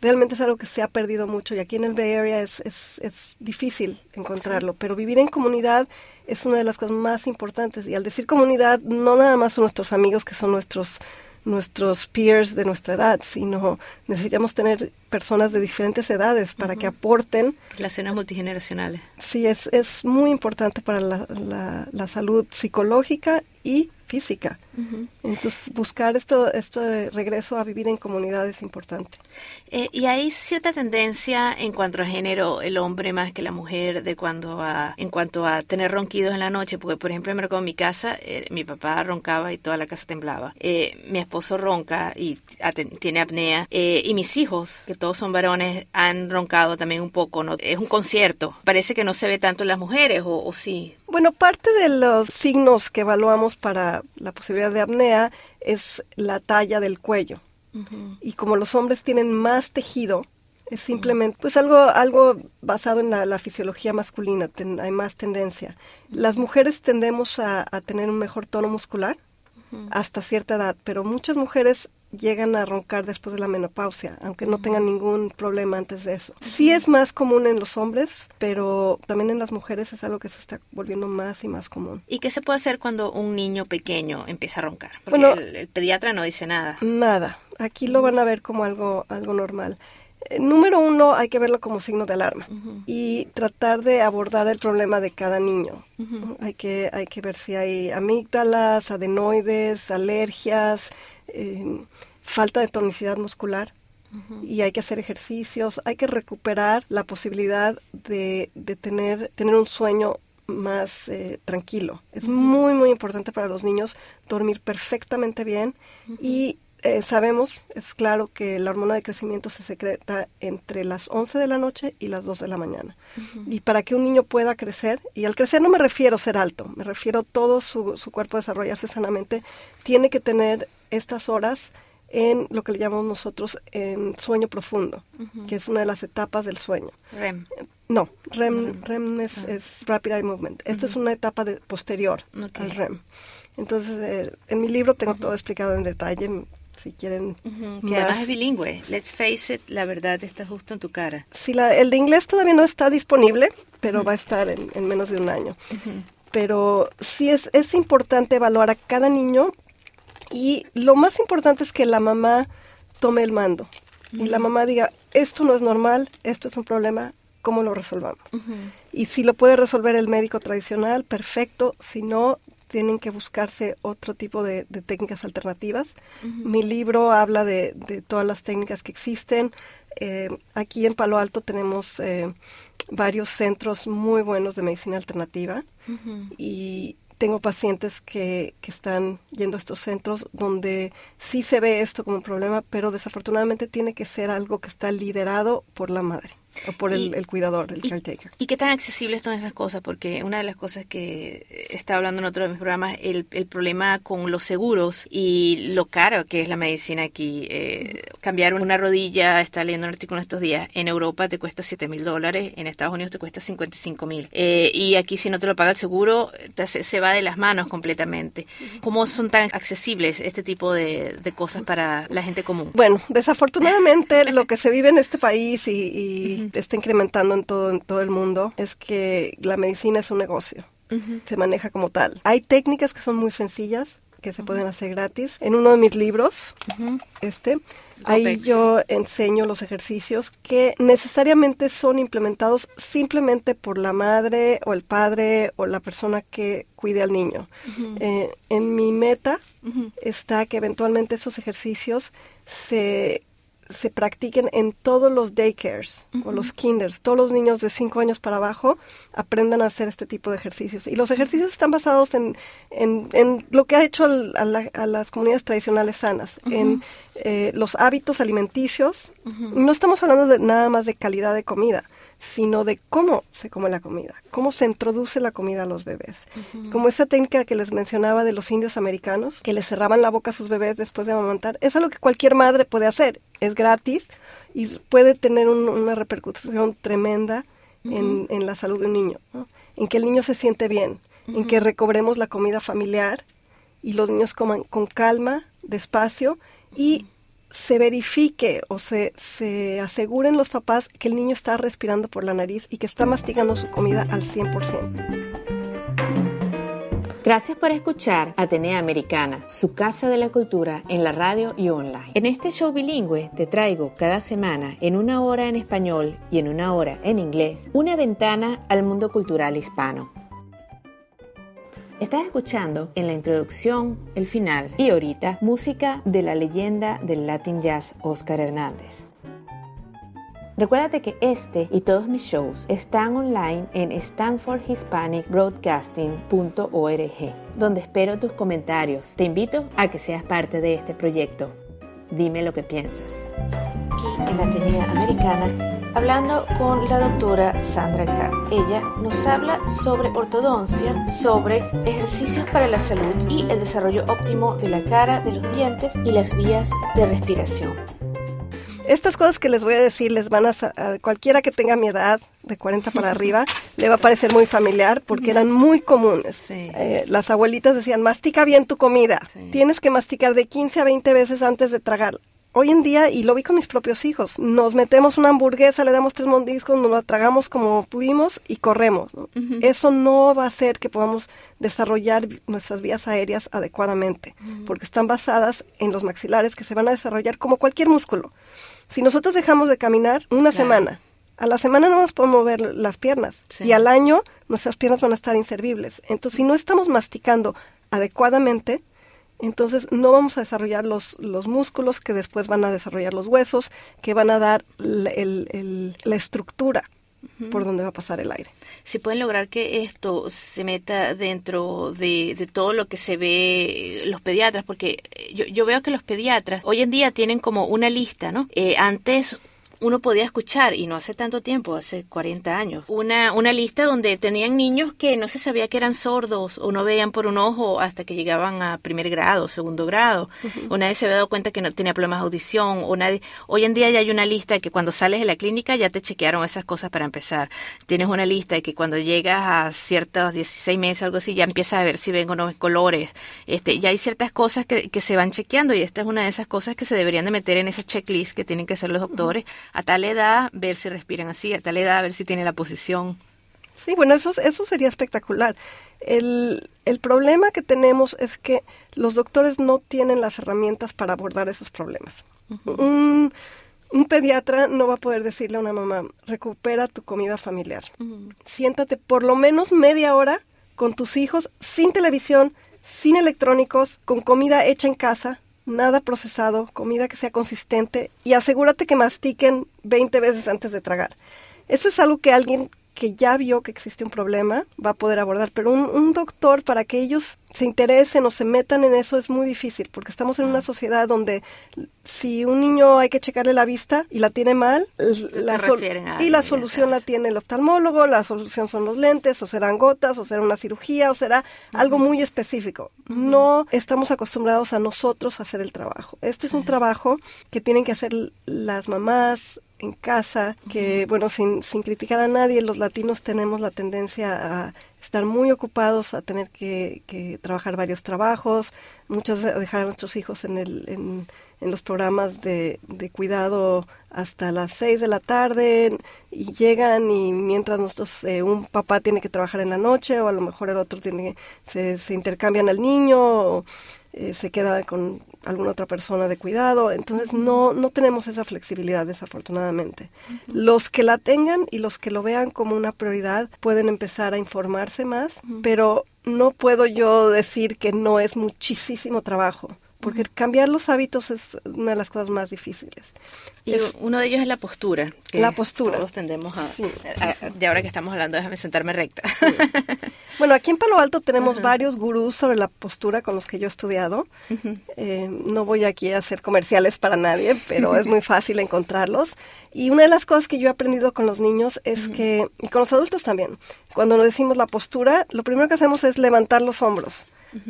realmente es algo que se ha perdido mucho y aquí en el Bay Area es, es, es difícil encontrarlo, pero vivir en comunidad es una de las cosas más importantes. Y al decir comunidad, no nada más son nuestros amigos que son nuestros nuestros peers de nuestra edad, sino necesitamos tener personas de diferentes edades para que aporten. Relaciones multigeneracionales. Sí, es, es muy importante para la, la, la salud psicológica y física. Entonces, buscar esto, esto de regreso a vivir en comunidad es importante. Eh, y hay cierta tendencia en cuanto a género, el hombre más que la mujer, de cuando a, en cuanto a tener ronquidos en la noche, porque por ejemplo, me recuerdo en mi casa, eh, mi papá roncaba y toda la casa temblaba. Eh, mi esposo ronca y tiene apnea, y mis hijos, que todos son varones, han roncado también un poco. ¿no? Es un concierto. Parece que no se ve tanto en las mujeres, o, o sí. Bueno, parte de los signos que evaluamos para la posibilidad de apnea es la talla del cuello. Y como los hombres tienen más tejido, es simplemente pues algo algo basado en la, fisiología masculina, hay más tendencia. Las mujeres tendemos a, tener un mejor tono muscular hasta cierta edad, pero muchas mujeres llegan a roncar después de la menopausia, aunque no tengan ningún problema antes de eso. Sí es más común en los hombres, pero también en las mujeres es algo que se está volviendo más y más común. ¿Y qué se puede hacer cuando un niño pequeño empieza a roncar? Porque bueno, el, pediatra no dice nada. Nada. Aquí lo van a ver como algo, algo normal. Eh, número uno, hay que verlo como signo de alarma y tratar de abordar el problema de cada niño. hay, que, hay que ver si hay amígdalas, adenoides, alergias, eh, falta de tonicidad muscular y hay que hacer ejercicios, hay que recuperar la posibilidad de, de tener, tener un sueño más eh, tranquilo. Es muy, muy importante para los niños dormir perfectamente bien y eh, sabemos, es claro que la hormona de crecimiento se secreta entre las 11 de la noche y las 2 de la mañana. Y para que un niño pueda crecer, y al crecer no me refiero a ser alto, me refiero a todo su, su cuerpo desarrollarse sanamente, tiene que tener estas horas en lo que le llamamos nosotros en sueño profundo, que es una de las etapas del sueño. REM. No, REM, REM es, ah. es, Rapid Eye Movement. Esto es una etapa de, posterior al REM. Entonces, eh, en mi libro tengo todo explicado en detalle, si quieren. Que además es bilingüe. Let's face it, la verdad está justo en tu cara. Sí, la, el de inglés todavía no está disponible, pero va a estar en, en menos de un año. Pero sí es, es importante evaluar a cada niño y lo más importante es que la mamá tome el mando y la mamá diga, esto no es normal, esto es un problema, ¿cómo lo resolvamos? Y si lo puede resolver el médico tradicional, perfecto, si no, tienen que buscarse otro tipo de, técnicas alternativas. Mi libro habla de, todas las técnicas que existen. Eh, aquí en Palo Alto tenemos eh, varios centros muy buenos de medicina alternativa y tengo pacientes que, que están yendo a estos centros donde sí se ve esto como un problema, pero desafortunadamente tiene que ser algo que está liderado por la madre. O por el, el, cuidador, el y, caretaker. ¿Y qué tan accesibles son esas cosas? Porque una de las cosas que estaba hablando en otro de mis programas, el, el problema con los seguros y lo caro que es la medicina aquí. Eh, cambiar una rodilla, está leyendo un artículo estos días, en Europa te cuesta 7 mil dólares, en Estados Unidos te cuesta 55 mil. Eh, y aquí si no te lo paga el seguro, te, se, se, va de las manos completamente. ¿Cómo son tan accesibles este tipo de, de cosas para la gente común? Bueno, desafortunadamente lo que se vive en este país y, y está incrementando en todo, en todo el mundo es que la medicina es un negocio. Uh -huh. Se maneja como tal. Hay técnicas que son muy sencillas, que se pueden hacer gratis. En uno de mis libros, este, ahí yo enseño los ejercicios que necesariamente son implementados simplemente por la madre o el padre o la persona que cuide al niño. Eh, en mi meta está que eventualmente esos ejercicios se se practiquen en todos los daycares uh -huh. o los kinders. Todos los niños de 5 años para abajo aprendan a hacer este tipo de ejercicios. Y los ejercicios están basados en, en, en lo que ha hecho a, la, a, las comunidades tradicionales sanas, uh -huh. en eh, los hábitos alimenticios. Uh -huh. No estamos hablando de nada más de calidad de comida, sino de cómo se come la comida, cómo se introduce la comida a los bebés. Uh -huh. Como esa técnica que les mencionaba de los indios americanos, que les cerraban la boca a sus bebés después de amamantar, es algo que cualquier madre puede hacer. Es gratis y puede tener un, una repercusión tremenda uh -huh. en, en, la salud de un niño, ¿no? en que el niño se siente bien, uh -huh. en que recobremos la comida familiar y los niños coman con calma, despacio y se verifique o se, se aseguren los papás que el niño está respirando por la nariz y que está masticando su comida al 100%. Gracias por escuchar Atenea Americana, su casa de la cultura en la radio y online. En este show bilingüe te traigo cada semana, en una hora en español y en una hora en inglés, una ventana al mundo cultural hispano. Estás escuchando en la introducción, el final y ahorita música de la leyenda del Latin Jazz Oscar Hernández. Recuérdate que este y todos mis shows están online en stanfordhispanicbroadcasting.org, donde espero tus comentarios. Te invito a que seas parte de este proyecto. Dime lo que piensas. En la Atenea Americana, hablando con la doctora Sandra K. Ella nos habla sobre ortodoncia, sobre ejercicios para la salud y el desarrollo óptimo de la cara, de los dientes y las vías de respiración. Estas cosas que les voy a decir les van a, a cualquiera que tenga mi edad, de 40 para arriba, *laughs* le va a parecer muy familiar porque eran muy comunes. Sí. Eh, las abuelitas decían, mastica bien tu comida, sí. tienes que masticar de 15 a 20 veces antes de tragar. Hoy en día, y lo vi con mis propios hijos, nos metemos una hamburguesa, le damos tres mordiscos, nos la tragamos como pudimos y corremos. ¿no? Uh -huh. Eso no va a hacer que podamos desarrollar nuestras vías aéreas adecuadamente, uh -huh. porque están basadas en los maxilares que se van a desarrollar como cualquier músculo. Si nosotros dejamos de caminar una claro. semana, a la semana no nos podemos mover las piernas sí. y al año nuestras piernas van a estar inservibles. Entonces, si no estamos masticando adecuadamente, entonces no vamos a desarrollar los, los músculos que después van a desarrollar los huesos, que van a dar el, el, la estructura uh -huh. por donde va a pasar el aire. ¿Se pueden lograr que esto se meta dentro de, de todo lo que se ve los pediatras? Porque yo, yo, veo que los pediatras hoy en día tienen como una lista, ¿no? Eh, antes uno podía escuchar, y no hace tanto tiempo, hace 40 años, una, una lista donde tenían niños que no se sabía que eran sordos o no veían por un ojo hasta que llegaban a primer grado, segundo grado, uh -huh. o nadie se había dado cuenta que no tenía problemas de audición, o nadie, hoy en día ya hay una lista que cuando sales de la clínica ya te chequearon esas cosas para empezar. Tienes una lista de que cuando llegas a ciertos 16 meses, algo así, ya empiezas a ver si ven o no colores. Este, ya hay ciertas cosas que, que se van chequeando y esta es una de esas cosas que se deberían de meter en esa checklist que tienen que hacer los doctores. A tal edad ver si respiran así, a tal edad ver si tiene la posición. Sí, bueno, eso, eso sería espectacular. El, el problema que tenemos es que los doctores no tienen las herramientas para abordar esos problemas. Uh -huh. un, un, pediatra no va a poder decirle a una mamá, recupera tu comida familiar. Uh -huh. Siéntate por lo menos media hora con tus hijos sin televisión, sin electrónicos, con comida hecha en casa, nada procesado, comida que sea consistente y asegúrate que mastiquen 20 veces antes de tragar. Eso es algo que alguien que ya vio que existe un problema va a poder abordar, pero un, un doctor para que ellos se interesen o se metan en eso es muy difícil, porque estamos en una sociedad donde si un niño hay que checarle la vista y la tiene mal, la y la solución la tiene el oftalmólogo, la solución son los lentes, o serán gotas, o será una cirugía, o será algo muy específico. No estamos acostumbrados a nosotros a hacer el trabajo. Este es un trabajo que tienen que hacer las mamás, en casa, que bueno, sin, sin criticar a nadie, los latinos tenemos la tendencia a estar muy ocupados, a tener que, que trabajar varios trabajos, muchos dejar a nuestros hijos en, el, en, en los programas de, de, cuidado hasta las seis de la tarde y llegan y mientras nosotros, eh, un papá tiene que trabajar en la noche o a lo mejor el otro tiene, se, se intercambian al niño. O, eh, se queda con alguna otra persona de cuidado. Entonces no, no tenemos esa flexibilidad, desafortunadamente. Los que la tengan y los que lo vean como una prioridad pueden empezar a informarse más, pero no puedo yo decir que no es muchísimo trabajo porque cambiar los hábitos es una de las cosas más difíciles. Y uno de ellos es la postura. la postura. Todos tendemos a, De ahora que estamos hablando, déjame sentarme recta. *laughs* Bueno, aquí en Palo Alto tenemos varios gurús sobre la postura con los que yo he estudiado. Eh, no voy aquí a hacer comerciales para nadie, pero es muy fácil encontrarlos. Y una de las cosas que yo he aprendido con los niños es que, y con los adultos también, cuando nos decimos la postura, lo primero que hacemos es levantar los hombros.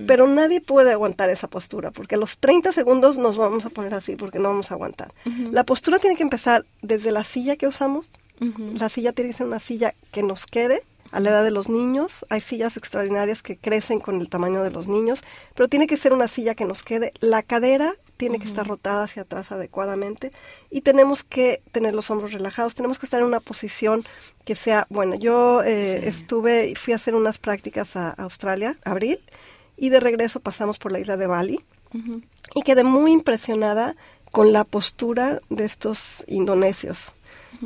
Pero nadie puede aguantar esa postura, porque a los 30 segundos nos vamos a poner así, porque no vamos a aguantar. La postura tiene que empezar desde la silla que usamos. La silla tiene que ser una silla que nos quede a la edad de los niños. Hay sillas extraordinarias que crecen con el tamaño de los niños, pero tiene que ser una silla que nos quede. La cadera tiene que estar rotada hacia atrás adecuadamente y tenemos que tener los hombros relajados, tenemos que estar en una posición que sea, bueno, yo eh, estuve y fui a hacer unas prácticas a Australia, abril, y de regreso pasamos por la isla de Bali y quedé muy impresionada con la postura de estos indonesios.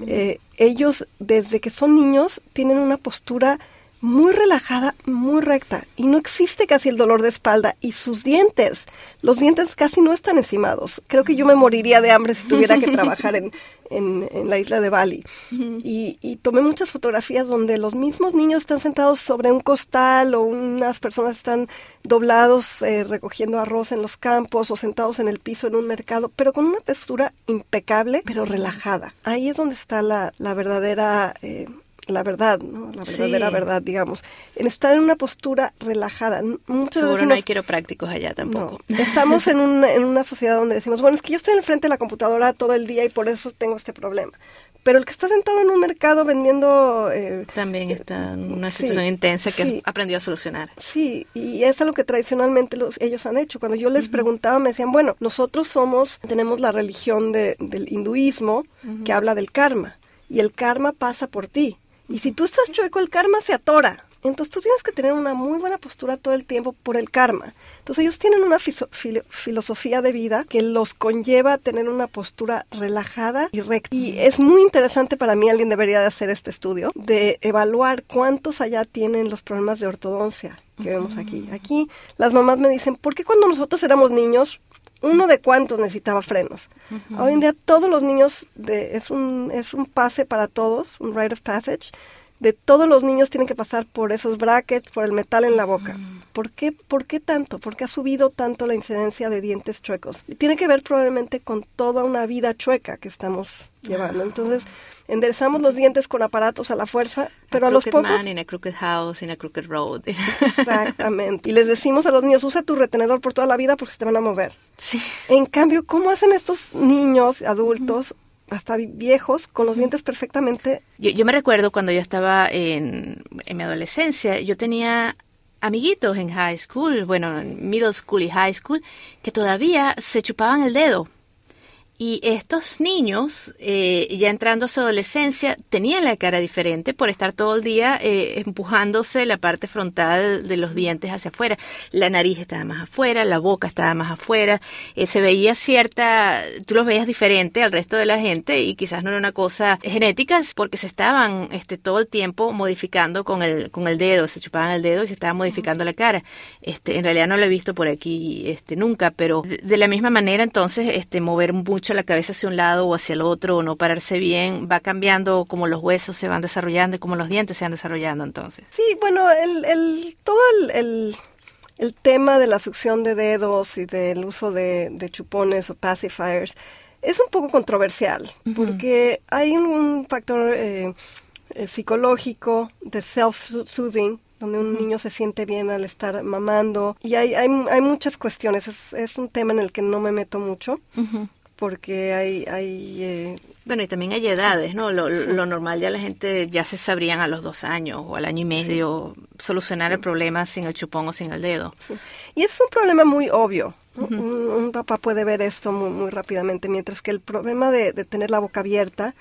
Eh, ellos desde que son niños tienen una postura muy relajada, muy recta, y no existe casi el dolor de espalda, y sus dientes, los dientes casi no están encimados. Creo que yo me moriría de hambre si tuviera que trabajar en, en, la isla de Bali. y, y, tomé muchas fotografías donde los mismos niños están sentados sobre un costal o unas personas están doblados eh, recogiendo arroz en los campos o sentados en el piso en un mercado, pero con una postura impecable, pero relajada. Ahí es donde está la, la verdadera... Eh, la verdad, ¿no? la verdadera verdad, digamos, en estar en una postura relajada. Muchos Seguro no hay quiroprácticos allá tampoco. *laughs* estamos en, un, en una sociedad donde decimos, bueno, es que yo estoy enfrente de la computadora todo el día y por eso tengo este problema. Pero el que está sentado en un mercado vendiendo... Eh, También está en una situación intensa que aprendió a solucionar. Sí, y es algo que tradicionalmente los, ellos han hecho. Cuando yo les preguntaba, me decían, bueno, nosotros somos, tenemos la religión de, del hinduismo que habla del karma. Y el karma pasa por ti y si tú estás chueco, el karma se atora. Entonces tú tienes que tener una muy buena postura todo el tiempo por el karma. Entonces ellos tienen una filosofía de vida que los conlleva a tener una postura relajada y recta. Y es muy interesante para mí, alguien debería de hacer este estudio, de evaluar cuántos allá tienen los problemas de ortodoncia que vemos aquí. Aquí las mamás me dicen, ¿por qué cuando nosotros éramos niños uno de cuántos necesitaba frenos. Hoy en día todos los niños, de, es, un, es un pase para todos, un rite of passage, de todos los niños tienen que pasar por esos brackets, por el metal en la boca. ¿Por qué, ¿Por qué tanto? ¿Por qué ha subido tanto la incidencia de dientes chuecos? Y tiene que ver probablemente con toda una vida chueca que estamos llevando. Entonces, enderezamos los dientes con aparatos a la fuerza, pero a, los pocos... Man in a crooked house, in a crooked road. *laughs* Exactamente. Y les decimos a los niños, usa tu retenedor por toda la vida porque se te van a mover. Sí. En cambio, ¿cómo hacen estos niños, adultos, hasta viejos, con los dientes perfectamente... Yo, yo me recuerdo cuando yo estaba en, en mi adolescencia, yo tenía amiguitos en high school, bueno, en middle school y high school, que todavía se chupaban el dedo y estos niños, eh, ya entrando a su adolescencia, tenían la cara diferente por estar todo el día eh, empujándose la parte frontal de los dientes hacia afuera. La nariz estaba más afuera, la boca estaba más afuera. Eh, se veía cierta, tú los veías diferente al resto de la gente y quizás no era una cosa genética porque se estaban este, todo el tiempo modificando con el, con el dedo, se chupaban el dedo y se estaban modificando la cara. Este, en realidad no lo he visto por aquí este, nunca, pero de, la misma manera entonces este, mover mucho mucho la cabeza hacia un lado o hacia el otro o no pararse bien, va cambiando como los huesos se van desarrollando y como los dientes se van desarrollando entonces. Sí, bueno, el, el, todo el, el, tema de la succión de dedos y del uso de, de chupones o pacifiers es un poco controversial porque hay un, factor eh, eh, psicológico de self-soothing donde un niño se siente bien al estar mamando. Y hay, hay, hay muchas cuestiones, es, es, un tema en el que no me meto mucho, porque hay... hay eh, bueno, y también hay edades, ¿no? Lo, lo, normal ya la gente ya se sabrían a los dos años o al año y medio solucionar el problema sin el chupón o sin el dedo. Y es un problema muy obvio. un, papá puede ver esto muy, muy rápidamente, mientras que el problema de, de tener la boca abierta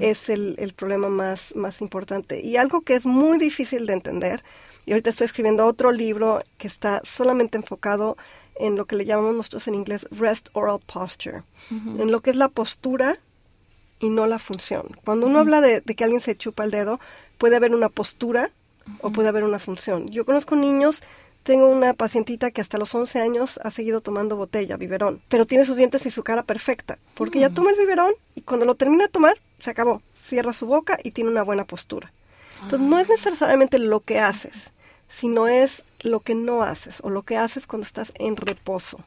es el, el problema más, más importante. Y algo que es muy difícil de entender, y ahorita estoy escribiendo otro libro que está solamente enfocado en lo que le llamamos nosotros en inglés rest oral posture, en lo que es la postura y no la función. Cuando uno habla de, que alguien se chupa el dedo, puede haber una postura o puede haber una función. Yo conozco niños, tengo una pacientita que hasta los 11 años ha seguido tomando botella, biberón, pero tiene sus dientes y su cara perfecta, porque ya toma el biberón y cuando lo termina de tomar, se acabó. Cierra su boca y tiene una buena postura. Entonces, no es ah. necesariamente lo que haces, sino es lo que no haces o lo que haces cuando estás en reposo,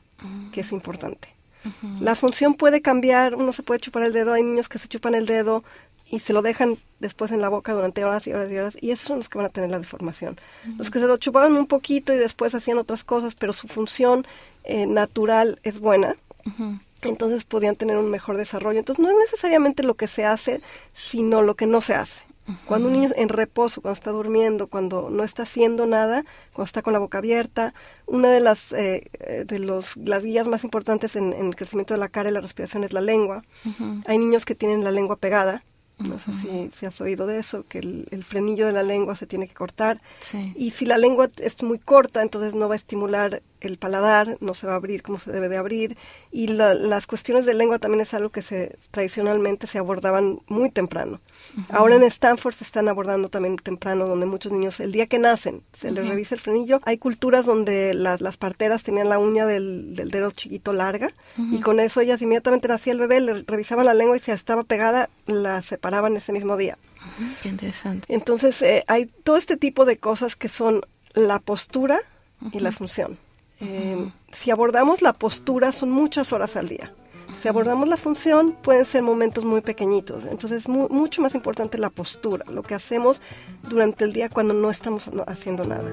que es importante. La función puede cambiar, uno se puede chupar el dedo, hay niños que se chupan el dedo y se lo dejan después en la boca durante horas y horas y horas, y esos son los que van a tener la deformación. Los que se lo chupaban un poquito y después hacían otras cosas, pero su función eh, natural es buena, entonces podían tener un mejor desarrollo. Entonces no es necesariamente lo que se hace, sino lo que no se hace. Cuando un niño en reposo, cuando está durmiendo, cuando no está haciendo nada, cuando está con la boca abierta, una de las eh, eh, de los las guías más importantes en, el crecimiento de la cara y la respiración es la lengua. Hay niños que tienen la lengua pegada, no sé si, si, has oído de eso, que el, frenillo de la lengua se tiene que cortar. Y si la lengua es muy corta, entonces no va a estimular el paladar, no se va a abrir como se debe de abrir. Y las cuestiones de lengua también es algo que se tradicionalmente se abordaban muy temprano. Ahora en Stanford se están abordando también temprano, donde muchos niños, el día que nacen, se les revisa el frenillo. Hay culturas donde las, las parteras tenían la uña del, del dedo chiquito larga y con eso ellas inmediatamente nacía el bebé, le revisaban la lengua y si estaba pegada, la separaban ese mismo día. Qué interesante. Entonces eh, hay todo este tipo de cosas que son la postura y la función. Eh, si abordamos la postura son muchas horas al día. Si abordamos la función, pueden ser momentos muy pequeñitos. Entonces es mucho más importante la postura, lo que hacemos durante el día cuando no estamos haciendo nada.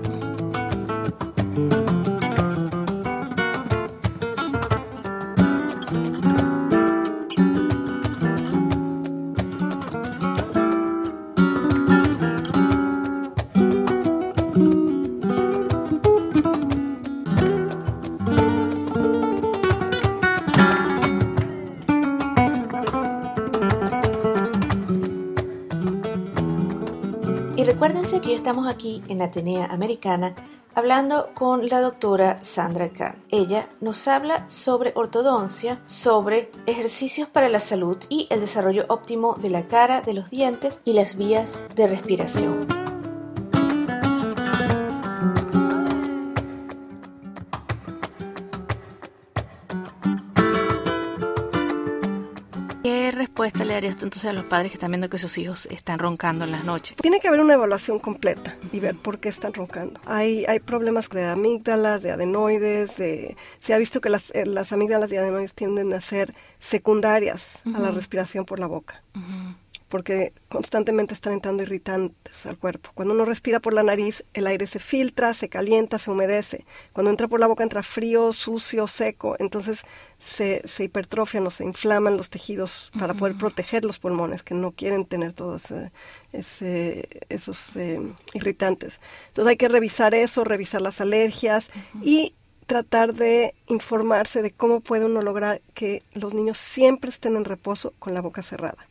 Aquí en Atenea Americana hablando con la doctora Sandra Kahn. Ella nos habla sobre ortodoncia, sobre ejercicios para la salud y el desarrollo óptimo de la cara, de los dientes y las vías de respiración. Entonces a los padres que están viendo que sus hijos están roncando en las noches? Tiene que haber una evaluación completa y ver por qué están roncando. Hay, hay problemas de amígdalas, de adenoides, de, se ha visto que las, eh, las amígdalas y adenoides tienden a ser secundarias a la respiración por la boca porque constantemente están entrando irritantes al cuerpo. Cuando uno respira por la nariz, el aire se filtra, se calienta, se humedece. Cuando entra por la boca, entra frío, sucio, seco. Entonces se, se hipertrofian o se inflaman los tejidos para poder proteger los pulmones, que no quieren tener todos ese, esos eh, irritantes. Entonces hay que revisar eso, revisar las alergias y tratar de informarse de cómo puede uno lograr que los niños siempre estén en reposo con la boca cerrada.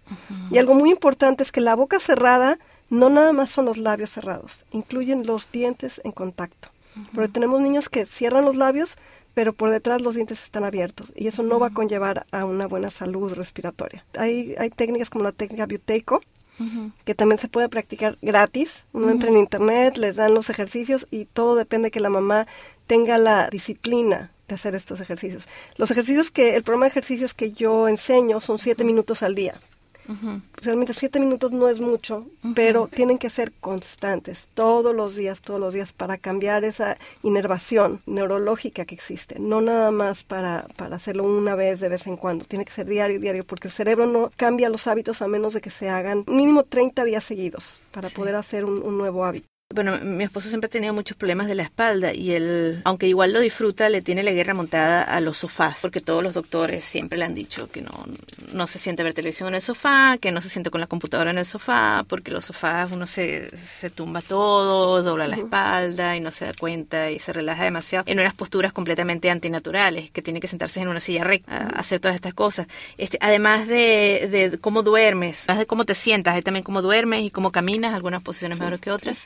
Y algo muy importante es que la boca cerrada no nada más son los labios cerrados, incluyen los dientes en contacto. Porque tenemos niños que cierran los labios, pero por detrás los dientes están abiertos y eso no va a conllevar a una buena salud respiratoria. Hay, hay técnicas como la técnica Buteyko, que también se puede practicar gratis. Uno entra en internet, les dan los ejercicios y todo depende que la mamá tenga la disciplina de hacer estos ejercicios. Los ejercicios que, el programa de ejercicios que yo enseño son siete minutos al día. Realmente siete minutos no es mucho, pero tienen que ser constantes, todos los días, todos los días, para cambiar esa inervación neurológica que existe. No nada más para, para hacerlo una vez de vez en cuando, tiene que ser diario, diario, porque el cerebro no cambia los hábitos a menos de que se hagan mínimo 30 días seguidos para poder hacer un, un nuevo hábito. Bueno, mi esposo siempre ha tenido muchos problemas de la espalda y él, aunque igual lo disfruta, le tiene la guerra montada a los sofás, porque todos los doctores siempre le han dicho que no, no se siente ver televisión en el sofá, que no se siente con la computadora en el sofá, porque los sofás uno se, se tumba todo, dobla la espalda y no se da cuenta y se relaja demasiado en unas posturas completamente antinaturales, que tiene que sentarse en una silla recta, a hacer todas estas cosas. Este, además de, de cómo duermes, además de cómo te sientas, hay también cómo duermes y cómo caminas, algunas posiciones mejores que otras.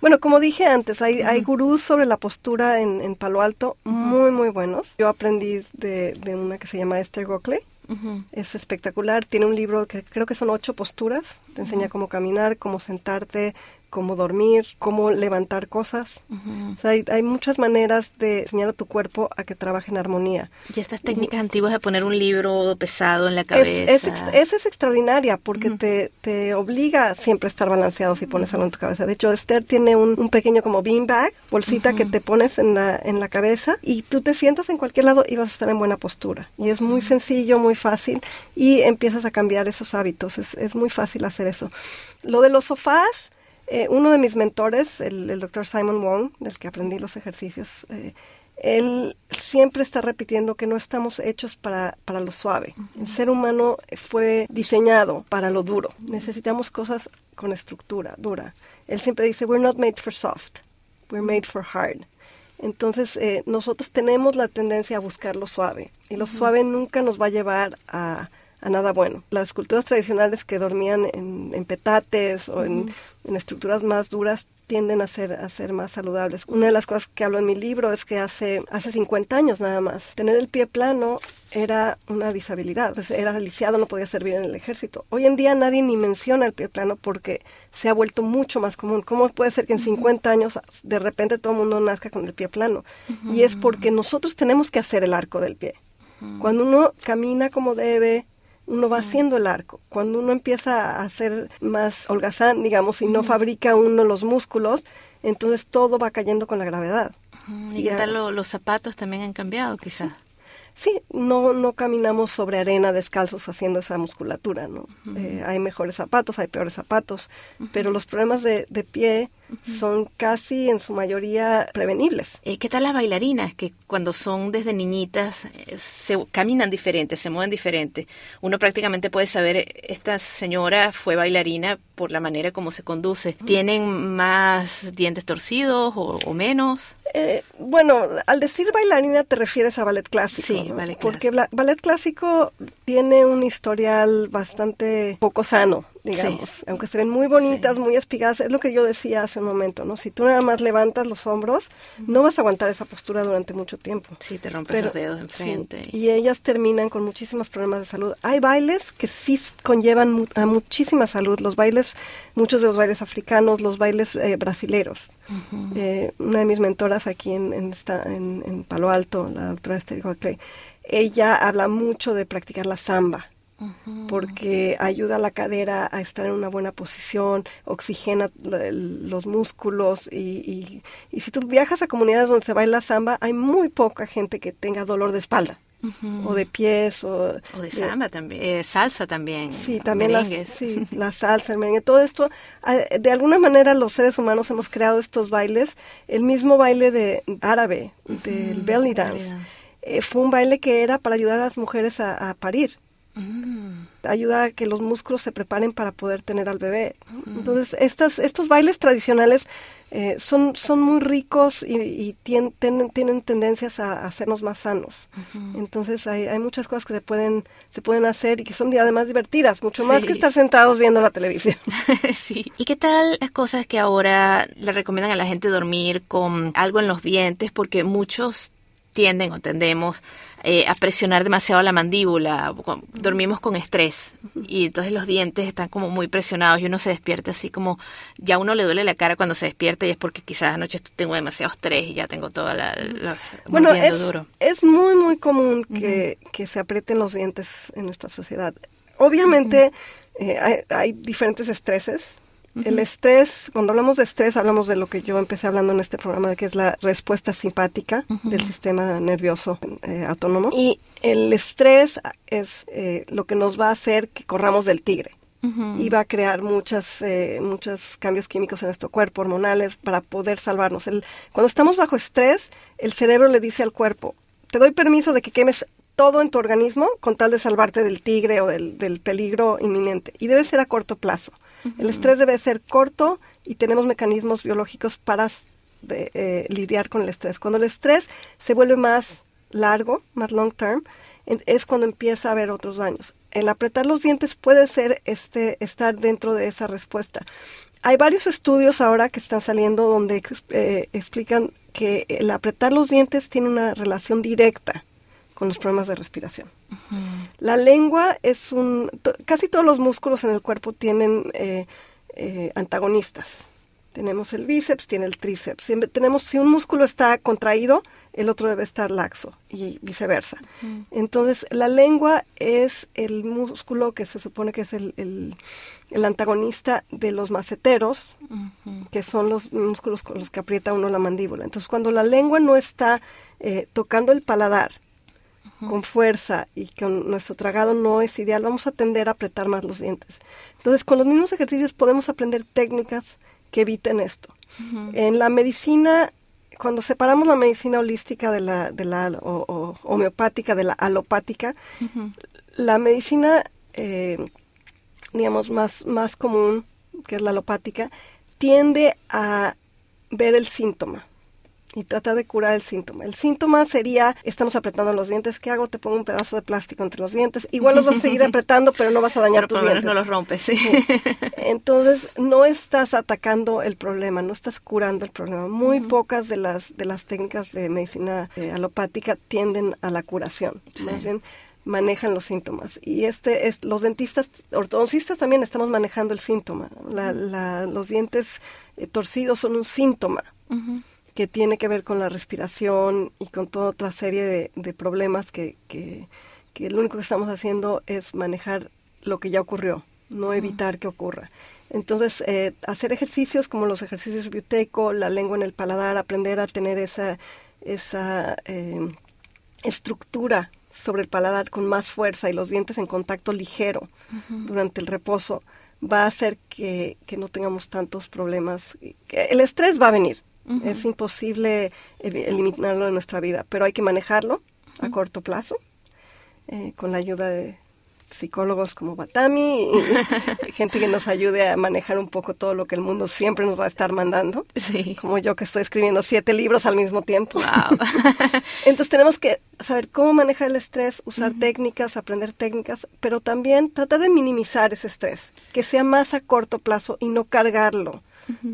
Bueno, como dije antes, hay, hay gurús sobre la postura en, en Palo Alto muy, muy buenos. Yo aprendí de, de una que se llama Esther Gockley. Es espectacular. Tiene un libro que creo que son ocho posturas. Te enseña cómo caminar, cómo sentarte, cómo dormir, cómo levantar cosas. O sea, hay, hay, muchas maneras de enseñar a tu cuerpo a que trabaje en armonía. Y estas técnicas antiguas de poner un libro pesado en la cabeza. Es, es, esa es extraordinaria porque te, te obliga siempre a estar balanceado si pones algo en tu cabeza. De hecho, Esther tiene un, un pequeño como beanbag, bolsita que te pones en la, en la cabeza y tú te sientas en cualquier lado y vas a estar en buena postura. Y es muy sencillo, muy fácil y empiezas a cambiar esos hábitos. Es, es muy fácil hacer eso. Lo de los sofás, eh, uno de mis mentores, el, el doctor Simon Wong, del que aprendí los ejercicios, eh, él siempre está repitiendo que no estamos hechos para, para lo suave. El ser humano fue diseñado para lo duro. Necesitamos cosas con estructura, dura. Él siempre dice, we're not made for soft, we're made for hard. Entonces, eh, nosotros tenemos la tendencia a buscar lo suave. Y lo suave nunca nos va a llevar a, a nada bueno. Las culturas tradicionales que dormían en, en petates o en, en, estructuras más duras tienden a ser, a ser más saludables. Una de las cosas que hablo en mi libro es que hace, hace 50 años nada más, tener el pie plano era una disabilidad, pues era deliciado, no podía servir en el ejército. Hoy en día nadie ni menciona el pie plano porque se ha vuelto mucho más común. ¿Cómo puede ser que en 50 años de repente todo el mundo nazca con el pie plano? Y es porque nosotros tenemos que hacer el arco del pie. Cuando uno camina como debe, uno va haciendo el arco. Cuando uno empieza a ser más holgazán, digamos, y no fabrica uno los músculos, entonces todo va cayendo con la gravedad. ¿Y qué tal lo, los zapatos también han cambiado, quizás? Sí, no, no caminamos sobre arena descalzos haciendo esa musculatura, ¿no? eh, hay mejores zapatos, hay peores zapatos, pero los problemas de, de pie son casi en su mayoría prevenibles. Eh, ¿Qué tal las bailarinas que cuando son desde niñitas eh, se caminan diferente, se mueven diferente? Uno prácticamente puede saber, esta señora fue bailarina por la manera como se conduce. ¿Tienen más dientes torcidos o, o menos? Eh, bueno, al decir bailarina te refieres a ballet clásico. Sí, ¿no? ballet Porque ballet clásico tiene un historial bastante poco sano, digamos. Sí. Aunque se ven muy bonitas, Sí. muy espigadas, es lo que yo decía hace un momento, ¿no? Si tú nada más levantas los hombros, no vas a aguantar esa postura durante mucho tiempo. Sí, te rompes Pero- los dedos sí, enfrente. y ellas terminan con muchísimos problemas de salud. Hay bailes que sí conllevan mu- a muchísima salud. Los bailes, muchos de los bailes africanos, los bailes eh, brasileros. Eh, una de mis mentoras aquí en, en, esta- en- en Palo Alto, la doctora Esther Gockley, ella habla mucho de practicar la samba porque ayuda a la cadera a estar en una buena posición, oxigena los músculos y, y, y si tú viajas a comunidades donde se baila samba, hay muy poca gente que tenga dolor de espalda o de pies o, O de samba también, eh, salsa también. Sí, también las, sí, la salsa, el merengue, todo esto, ah, de alguna manera los seres humanos hemos creado estos bailes, el mismo baile de árabe, del belly dance, belly dance. eh, fue un baile que era para ayudar a las mujeres a, a parir, Mm. ayuda a que los músculos se preparen para poder tener al bebé. Entonces, estas, estos bailes tradicionales eh, son, son muy ricos y, y tien- ten- tienen tendencias a, a hacernos más sanos. Entonces, hay, hay muchas cosas que se pueden, se pueden hacer y que son además divertidas, mucho más que estar sentados viendo la televisión. *laughs* sí. ¿Y qué tal las cosas que ahora le recomiendan a la gente dormir con algo en los dientes? Porque muchos tienden o tendemos eh, a presionar demasiado la mandíbula, dormimos con estrés y entonces los dientes están como muy presionados y uno se despierta así como, ya uno le duele la cara cuando se despierta y es porque quizás anoche tengo demasiado estrés y ya tengo toda la... bueno, es, duro. es muy, muy común que, que se aprieten los dientes en nuestra sociedad. Obviamente eh, hay, diferentes estreses. El estrés, cuando hablamos de estrés, hablamos de lo que yo empecé hablando en este programa, de que es la respuesta simpática del sistema nervioso eh, autónomo. Y el estrés es eh, lo que nos va a hacer que corramos del tigre. y va a crear muchas, muchos cambios químicos en nuestro cuerpo, hormonales, para poder salvarnos. El, cuando estamos bajo estrés, el cerebro le dice al cuerpo, te doy permiso de que quemes todo en tu organismo con tal de salvarte del tigre o del, peligro inminente. Y debe ser a corto plazo. El estrés debe ser corto y tenemos mecanismos biológicos para eh, lidiar con el estrés. Cuando el estrés se vuelve más largo, más long term, es cuando empieza a haber otros daños. El apretar los dientes puede ser este, estar dentro de esa respuesta. Hay varios estudios ahora que están saliendo donde eh, explican que el apretar los dientes tiene una relación directa con los problemas de respiración. La lengua es un... casi todos los músculos en el cuerpo tienen eh, eh, antagonistas. Tenemos el bíceps, tiene el tríceps. Si, tenemos, si un músculo está contraído, el otro debe estar laxo y viceversa. Entonces, la lengua es el músculo que se supone que es el, el, antagonista de los maceteros, que son los músculos con los que aprieta uno la mandíbula. Entonces, cuando la lengua no está eh, tocando el paladar, con fuerza y con nuestro tragado no es ideal, vamos a tender a apretar más los dientes. Entonces, con los mismos ejercicios podemos aprender técnicas que eviten esto. En la medicina, cuando separamos la medicina holística de la, de la o, homeopática de la alopática, la medicina, eh, digamos, más, más común, que es la alopática, tiende a ver el síntoma y tratar de curar el síntoma. El síntoma sería, estamos apretando los dientes, ¿qué hago? Te pongo un pedazo de plástico entre los dientes. Igual los vas a seguir *laughs* apretando, pero no vas a dañar tus dientes. no los rompes, sí. *laughs* Entonces, no estás atacando el problema, no estás curando el problema. Muy pocas de las, de las técnicas de medicina eh, alopática tienden a la curación. Más bien, manejan los síntomas. Y este es, los dentistas, ortodoncistas también estamos manejando el síntoma. La, los dientes eh, torcidos son un síntoma que tiene que ver con la respiración y con toda otra serie de, problemas que, que, lo único que estamos haciendo es manejar lo que ya ocurrió, no evitar que ocurra. Entonces, eh, hacer ejercicios como los ejercicios bioteco, la lengua en el paladar, aprender a tener esa, esa eh, estructura sobre el paladar con más fuerza y los dientes en contacto ligero durante el reposo, va a hacer que, que no tengamos tantos problemas. El estrés va a venir, es imposible eliminarlo de nuestra vida, pero hay que manejarlo a corto plazo eh, con la ayuda de psicólogos como Batami y *laughs* gente que nos ayude a manejar un poco todo lo que el mundo siempre nos va a estar mandando. Como yo que estoy escribiendo siete libros al mismo tiempo. *laughs* Entonces tenemos que saber cómo manejar el estrés, usar técnicas, aprender técnicas, pero también tratar de minimizar ese estrés, que sea más a corto plazo y no cargarlo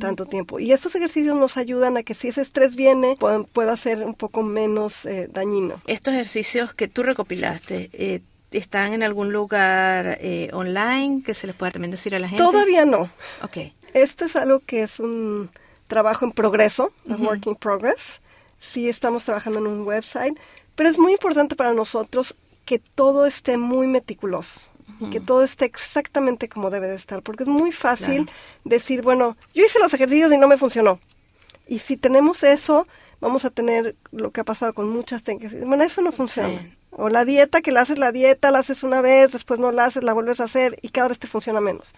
tanto tiempo. Y estos ejercicios nos ayudan a que si ese estrés viene, pueda, ser un poco menos eh, dañino. Estos ejercicios que tú recopilaste, eh, ¿están en algún lugar eh, online que se les pueda también decir a la gente? Todavía no. Ok. Esto es algo que es un trabajo en progreso, un work in progress. Sí estamos trabajando en un website, pero es muy importante para nosotros que todo esté muy meticuloso que todo esté exactamente como debe de estar, porque es muy fácil decir, bueno, yo hice los ejercicios y no me funcionó. Y si tenemos eso, vamos a tener lo que ha pasado con muchas técnicas. Bueno, eso no funciona. O la dieta, que la haces la dieta, la haces una vez, después no la haces, la vuelves a hacer y cada vez te funciona menos.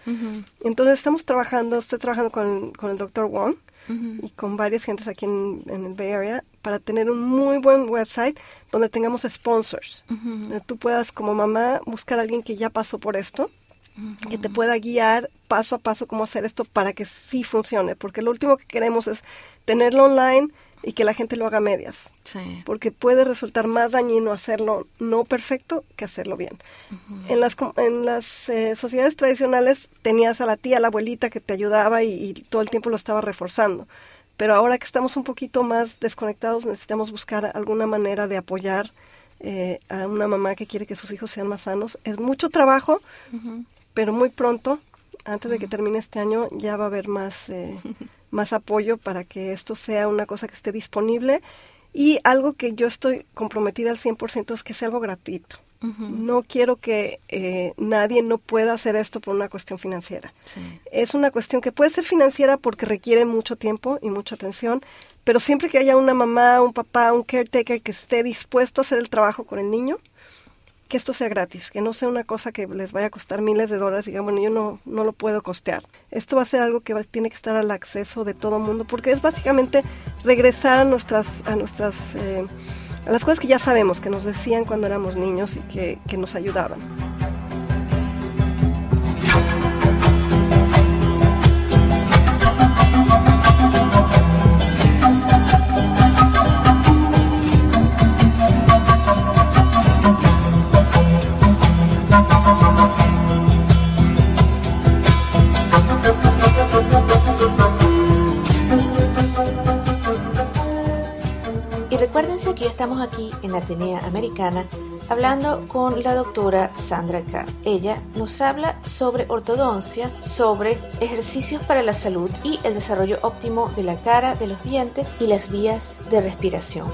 Entonces estamos trabajando, estoy trabajando con, con el doctor Wong y con varias gentes aquí en, el Bay Area para tener un muy buen website donde tengamos sponsors. Donde tú puedas como mamá buscar a alguien que ya pasó por esto, que te pueda guiar paso a paso cómo hacer esto para que sí funcione. Porque lo último que queremos es tenerlo online y que la gente lo haga medias. Porque puede resultar más dañino hacerlo no perfecto que hacerlo bien. En las, en las eh, sociedades tradicionales tenías a la tía, a la abuelita que te ayudaba y, todo el tiempo lo estaba reforzando. pero ahora que estamos un poquito más desconectados necesitamos buscar alguna manera de apoyar eh, a una mamá que quiere que sus hijos sean más sanos. Es mucho trabajo, pero muy pronto, antes de que termine este año, ya va a haber más, eh, *laughs* más apoyo para que esto sea una cosa que esté disponible. Y algo que yo estoy comprometida al 100% es que sea algo gratuito. No quiero que eh, nadie no pueda hacer esto por una cuestión financiera. Es una cuestión que puede ser financiera porque requiere mucho tiempo y mucha atención, pero siempre que haya una mamá, un papá, un caretaker que esté dispuesto a hacer el trabajo con el niño, que esto sea gratis, que no sea una cosa que les vaya a costar miles de dólares y digan, bueno, yo no, no lo puedo costear. Esto va a ser algo que tiene que estar al acceso de todo el mundo, porque es básicamente regresar a nuestras, a nuestras, eh, a las cosas que ya sabemos, que nos decían cuando éramos niños y que, que nos ayudaban. Aquí en Atenea Americana hablando con la doctora Sandra K. Ella nos habla sobre ortodoncia, sobre ejercicios para la salud y el desarrollo óptimo de la cara, de los dientes y las vías de respiración.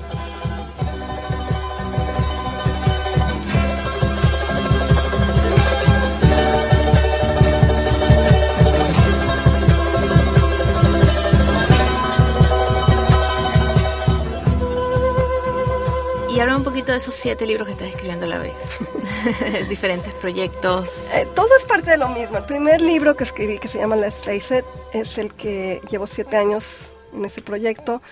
Habla un poquito de esos siete libros que estás escribiendo a la vez. *laughs* Diferentes proyectos. Eh, todo es parte de lo mismo. El primer libro que escribí, que se llama Face It, es el que llevo siete años en ese proyecto.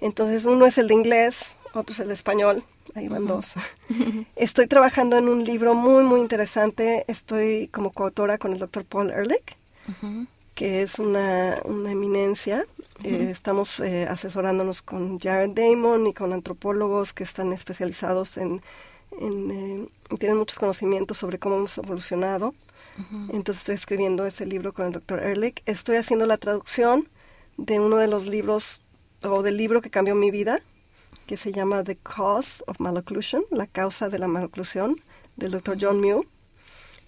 Entonces, uno es el de inglés, otro es el de español. Ahí van dos. *laughs* Estoy trabajando en un libro muy, muy interesante. Estoy como coautora con el doctor Paul Ehrlich que es una, una eminencia. Eh, estamos eh, asesorándonos con Jared Damon y con antropólogos que están especializados en, en eh, tienen muchos conocimientos sobre cómo hemos evolucionado. Entonces estoy escribiendo ese libro con el doctor Ehrlich. Estoy haciendo la traducción de uno de los libros, o del libro que cambió mi vida, que se llama The Cause of Malocclusion, la causa de la maloclusión, del doctor John Mew.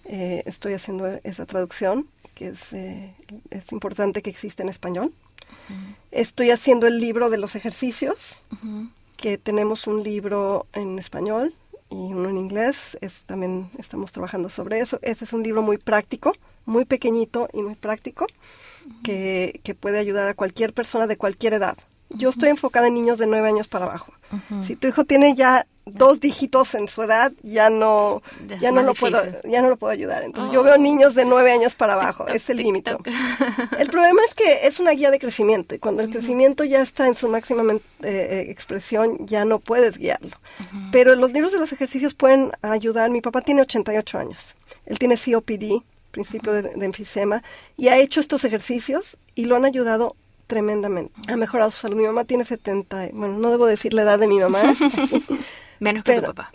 estoy haciendo esa traducción que es, eh, es importante que exista en español. Estoy haciendo el libro de los ejercicios, que tenemos un libro en español y uno en inglés. Es, también estamos trabajando sobre eso. Ese es un libro muy práctico, muy pequeñito y muy práctico, que, que puede ayudar a cualquier persona de cualquier edad. Yo estoy enfocada en niños de nueve años para abajo. Si tu hijo tiene ya dos dígitos en su edad, ya no, ya, no lo puedo, ya no lo puedo ayudar. Entonces yo oh. veo niños de nueve años para abajo, es el límite. *laughs* El problema es que es una guía de crecimiento y cuando el crecimiento ya está en su máxima eh, eh, expresión, ya no puedes guiarlo. Pero los libros de los ejercicios pueden ayudar. Mi papá tiene 88 años. Él tiene COPD, principio de, de enfisema, y ha hecho estos ejercicios y lo han ayudado tremendamente. Ha mejorado su salud. Mi mamá tiene 70, bueno, no debo decir la edad de mi mamá. *laughs* Menos que tu papá.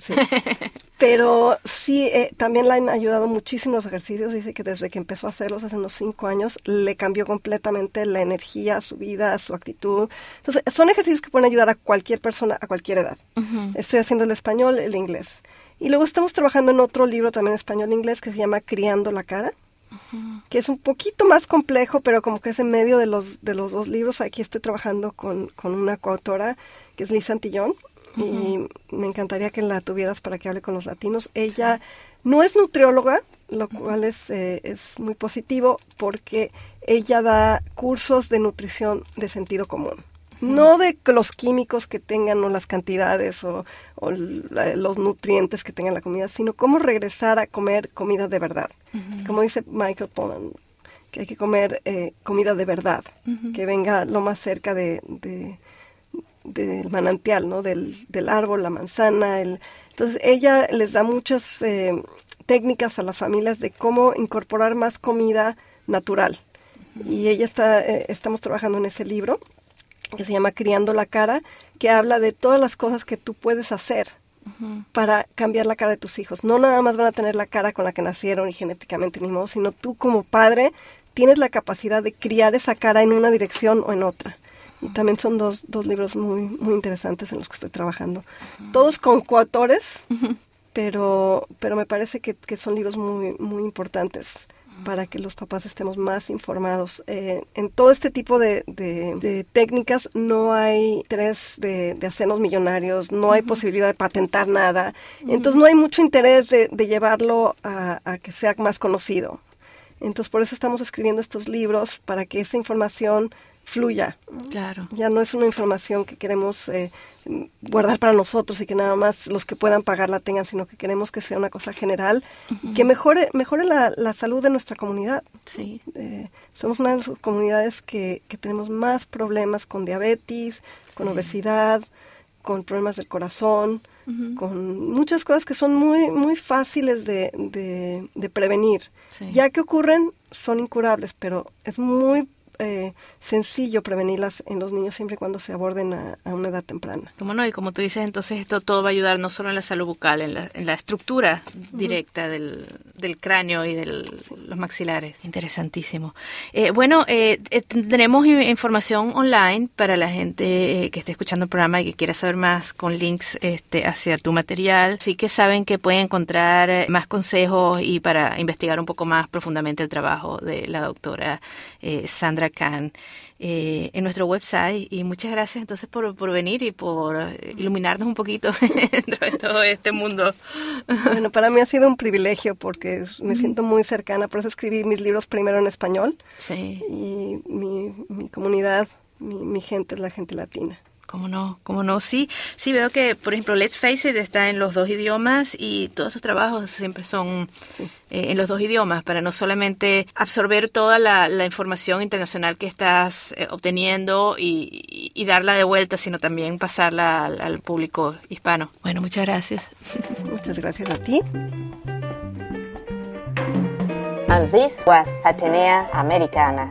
Pero sí, eh, también le han ayudado muchísimo los ejercicios. Dice que desde que empezó a hacerlos hace unos cinco años, le cambió completamente la energía, su vida, su actitud. Entonces, son ejercicios que pueden ayudar a cualquier persona a cualquier edad. Estoy haciendo el español, el inglés. Y luego estamos trabajando en otro libro también español-inglés que se llama Criando la cara que es un poquito más complejo, pero como que es en medio de los, de los dos libros. Aquí estoy trabajando con, con una coautora que es Liz Antillón y me encantaría que la tuvieras para que hable con los latinos. Ella no es nutrióloga, lo cual es, eh, es muy positivo porque ella da cursos de nutrición de sentido común no de los químicos que tengan o las cantidades o, los nutrientes que tenga la comida, sino cómo regresar a comer comida de verdad. Como dice Michael Pollan, que hay que comer eh, comida de verdad, que venga lo más cerca de, del manantial, ¿no? Del, del, árbol, la manzana. El... Entonces ella les da muchas eh, técnicas a las familias de cómo incorporar más comida natural. Y ella está, eh, estamos trabajando en ese libro que se llama Criando la cara, que habla de todas las cosas que tú puedes hacer para cambiar la cara de tus hijos. No nada más van a tener la cara con la que nacieron y genéticamente ni modo, sino tú como padre tienes la capacidad de criar esa cara en una dirección o en otra. Y también son dos, dos libros muy, muy interesantes en los que estoy trabajando. Todos con coautores, pero, pero me parece que, que son libros muy, muy importantes para que los papás estemos más informados. Eh, en todo este tipo de, de- de técnicas no hay interés de, de hacernos millonarios, no hay posibilidad de patentar nada, entonces no hay mucho interés de, de llevarlo a, a que sea más conocido. Entonces por eso estamos escribiendo estos libros, para que esa información fluya. Claro. Ya no es una información que queremos eh, guardar para nosotros y que nada más los que puedan pagar la tengan, sino que queremos que sea una cosa general y que mejore, mejore la, la salud de nuestra comunidad. Sí. Eh, somos una de las comunidades que, que tenemos más problemas con diabetes, con obesidad, con problemas del corazón, con muchas cosas que son muy, muy fáciles de, de, de prevenir. Sí. Ya que ocurren, son incurables, pero es muy eh, sencillo prevenirlas en los niños siempre y cuando se aborden a, a una edad temprana. Como no, y como tú dices, entonces esto todo va a ayudar no solo en la salud bucal, en la, en la estructura directa del, del cráneo y de los maxilares. Interesantísimo. Eh, bueno, eh, eh, tendremos i- información online para la gente eh, que esté escuchando el programa y que quiera saber más con links este, hacia tu material. Así que saben que pueden encontrar eh, más consejos y para investigar un poco más profundamente el trabajo de la doctora Sandra Kahn eh, en nuestro website. Y muchas gracias entonces por, por venir y por eh, iluminarnos un poquito *laughs* dentro de todo este mundo. Bueno, para mí ha sido un privilegio porque me siento muy cercana, por eso escribí mis libros primero en español Sí, y mi, mi comunidad, mi, mi gente es la gente latina. Cómo no, cómo no. Sí, sí veo que, por ejemplo, Let's Face It está en los dos idiomas y todos sus trabajos siempre son eh, en los dos idiomas para no solamente absorber toda la, la información internacional que estás eh, obteniendo y, y- y darla de vuelta, sino también pasarla al, al público hispano. Bueno, muchas gracias. *laughs* Muchas gracias a ti. And this was Atenea Americana.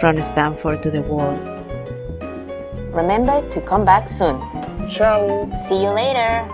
From Stanford to the world. Remember to come back soon. Ciao. See you later.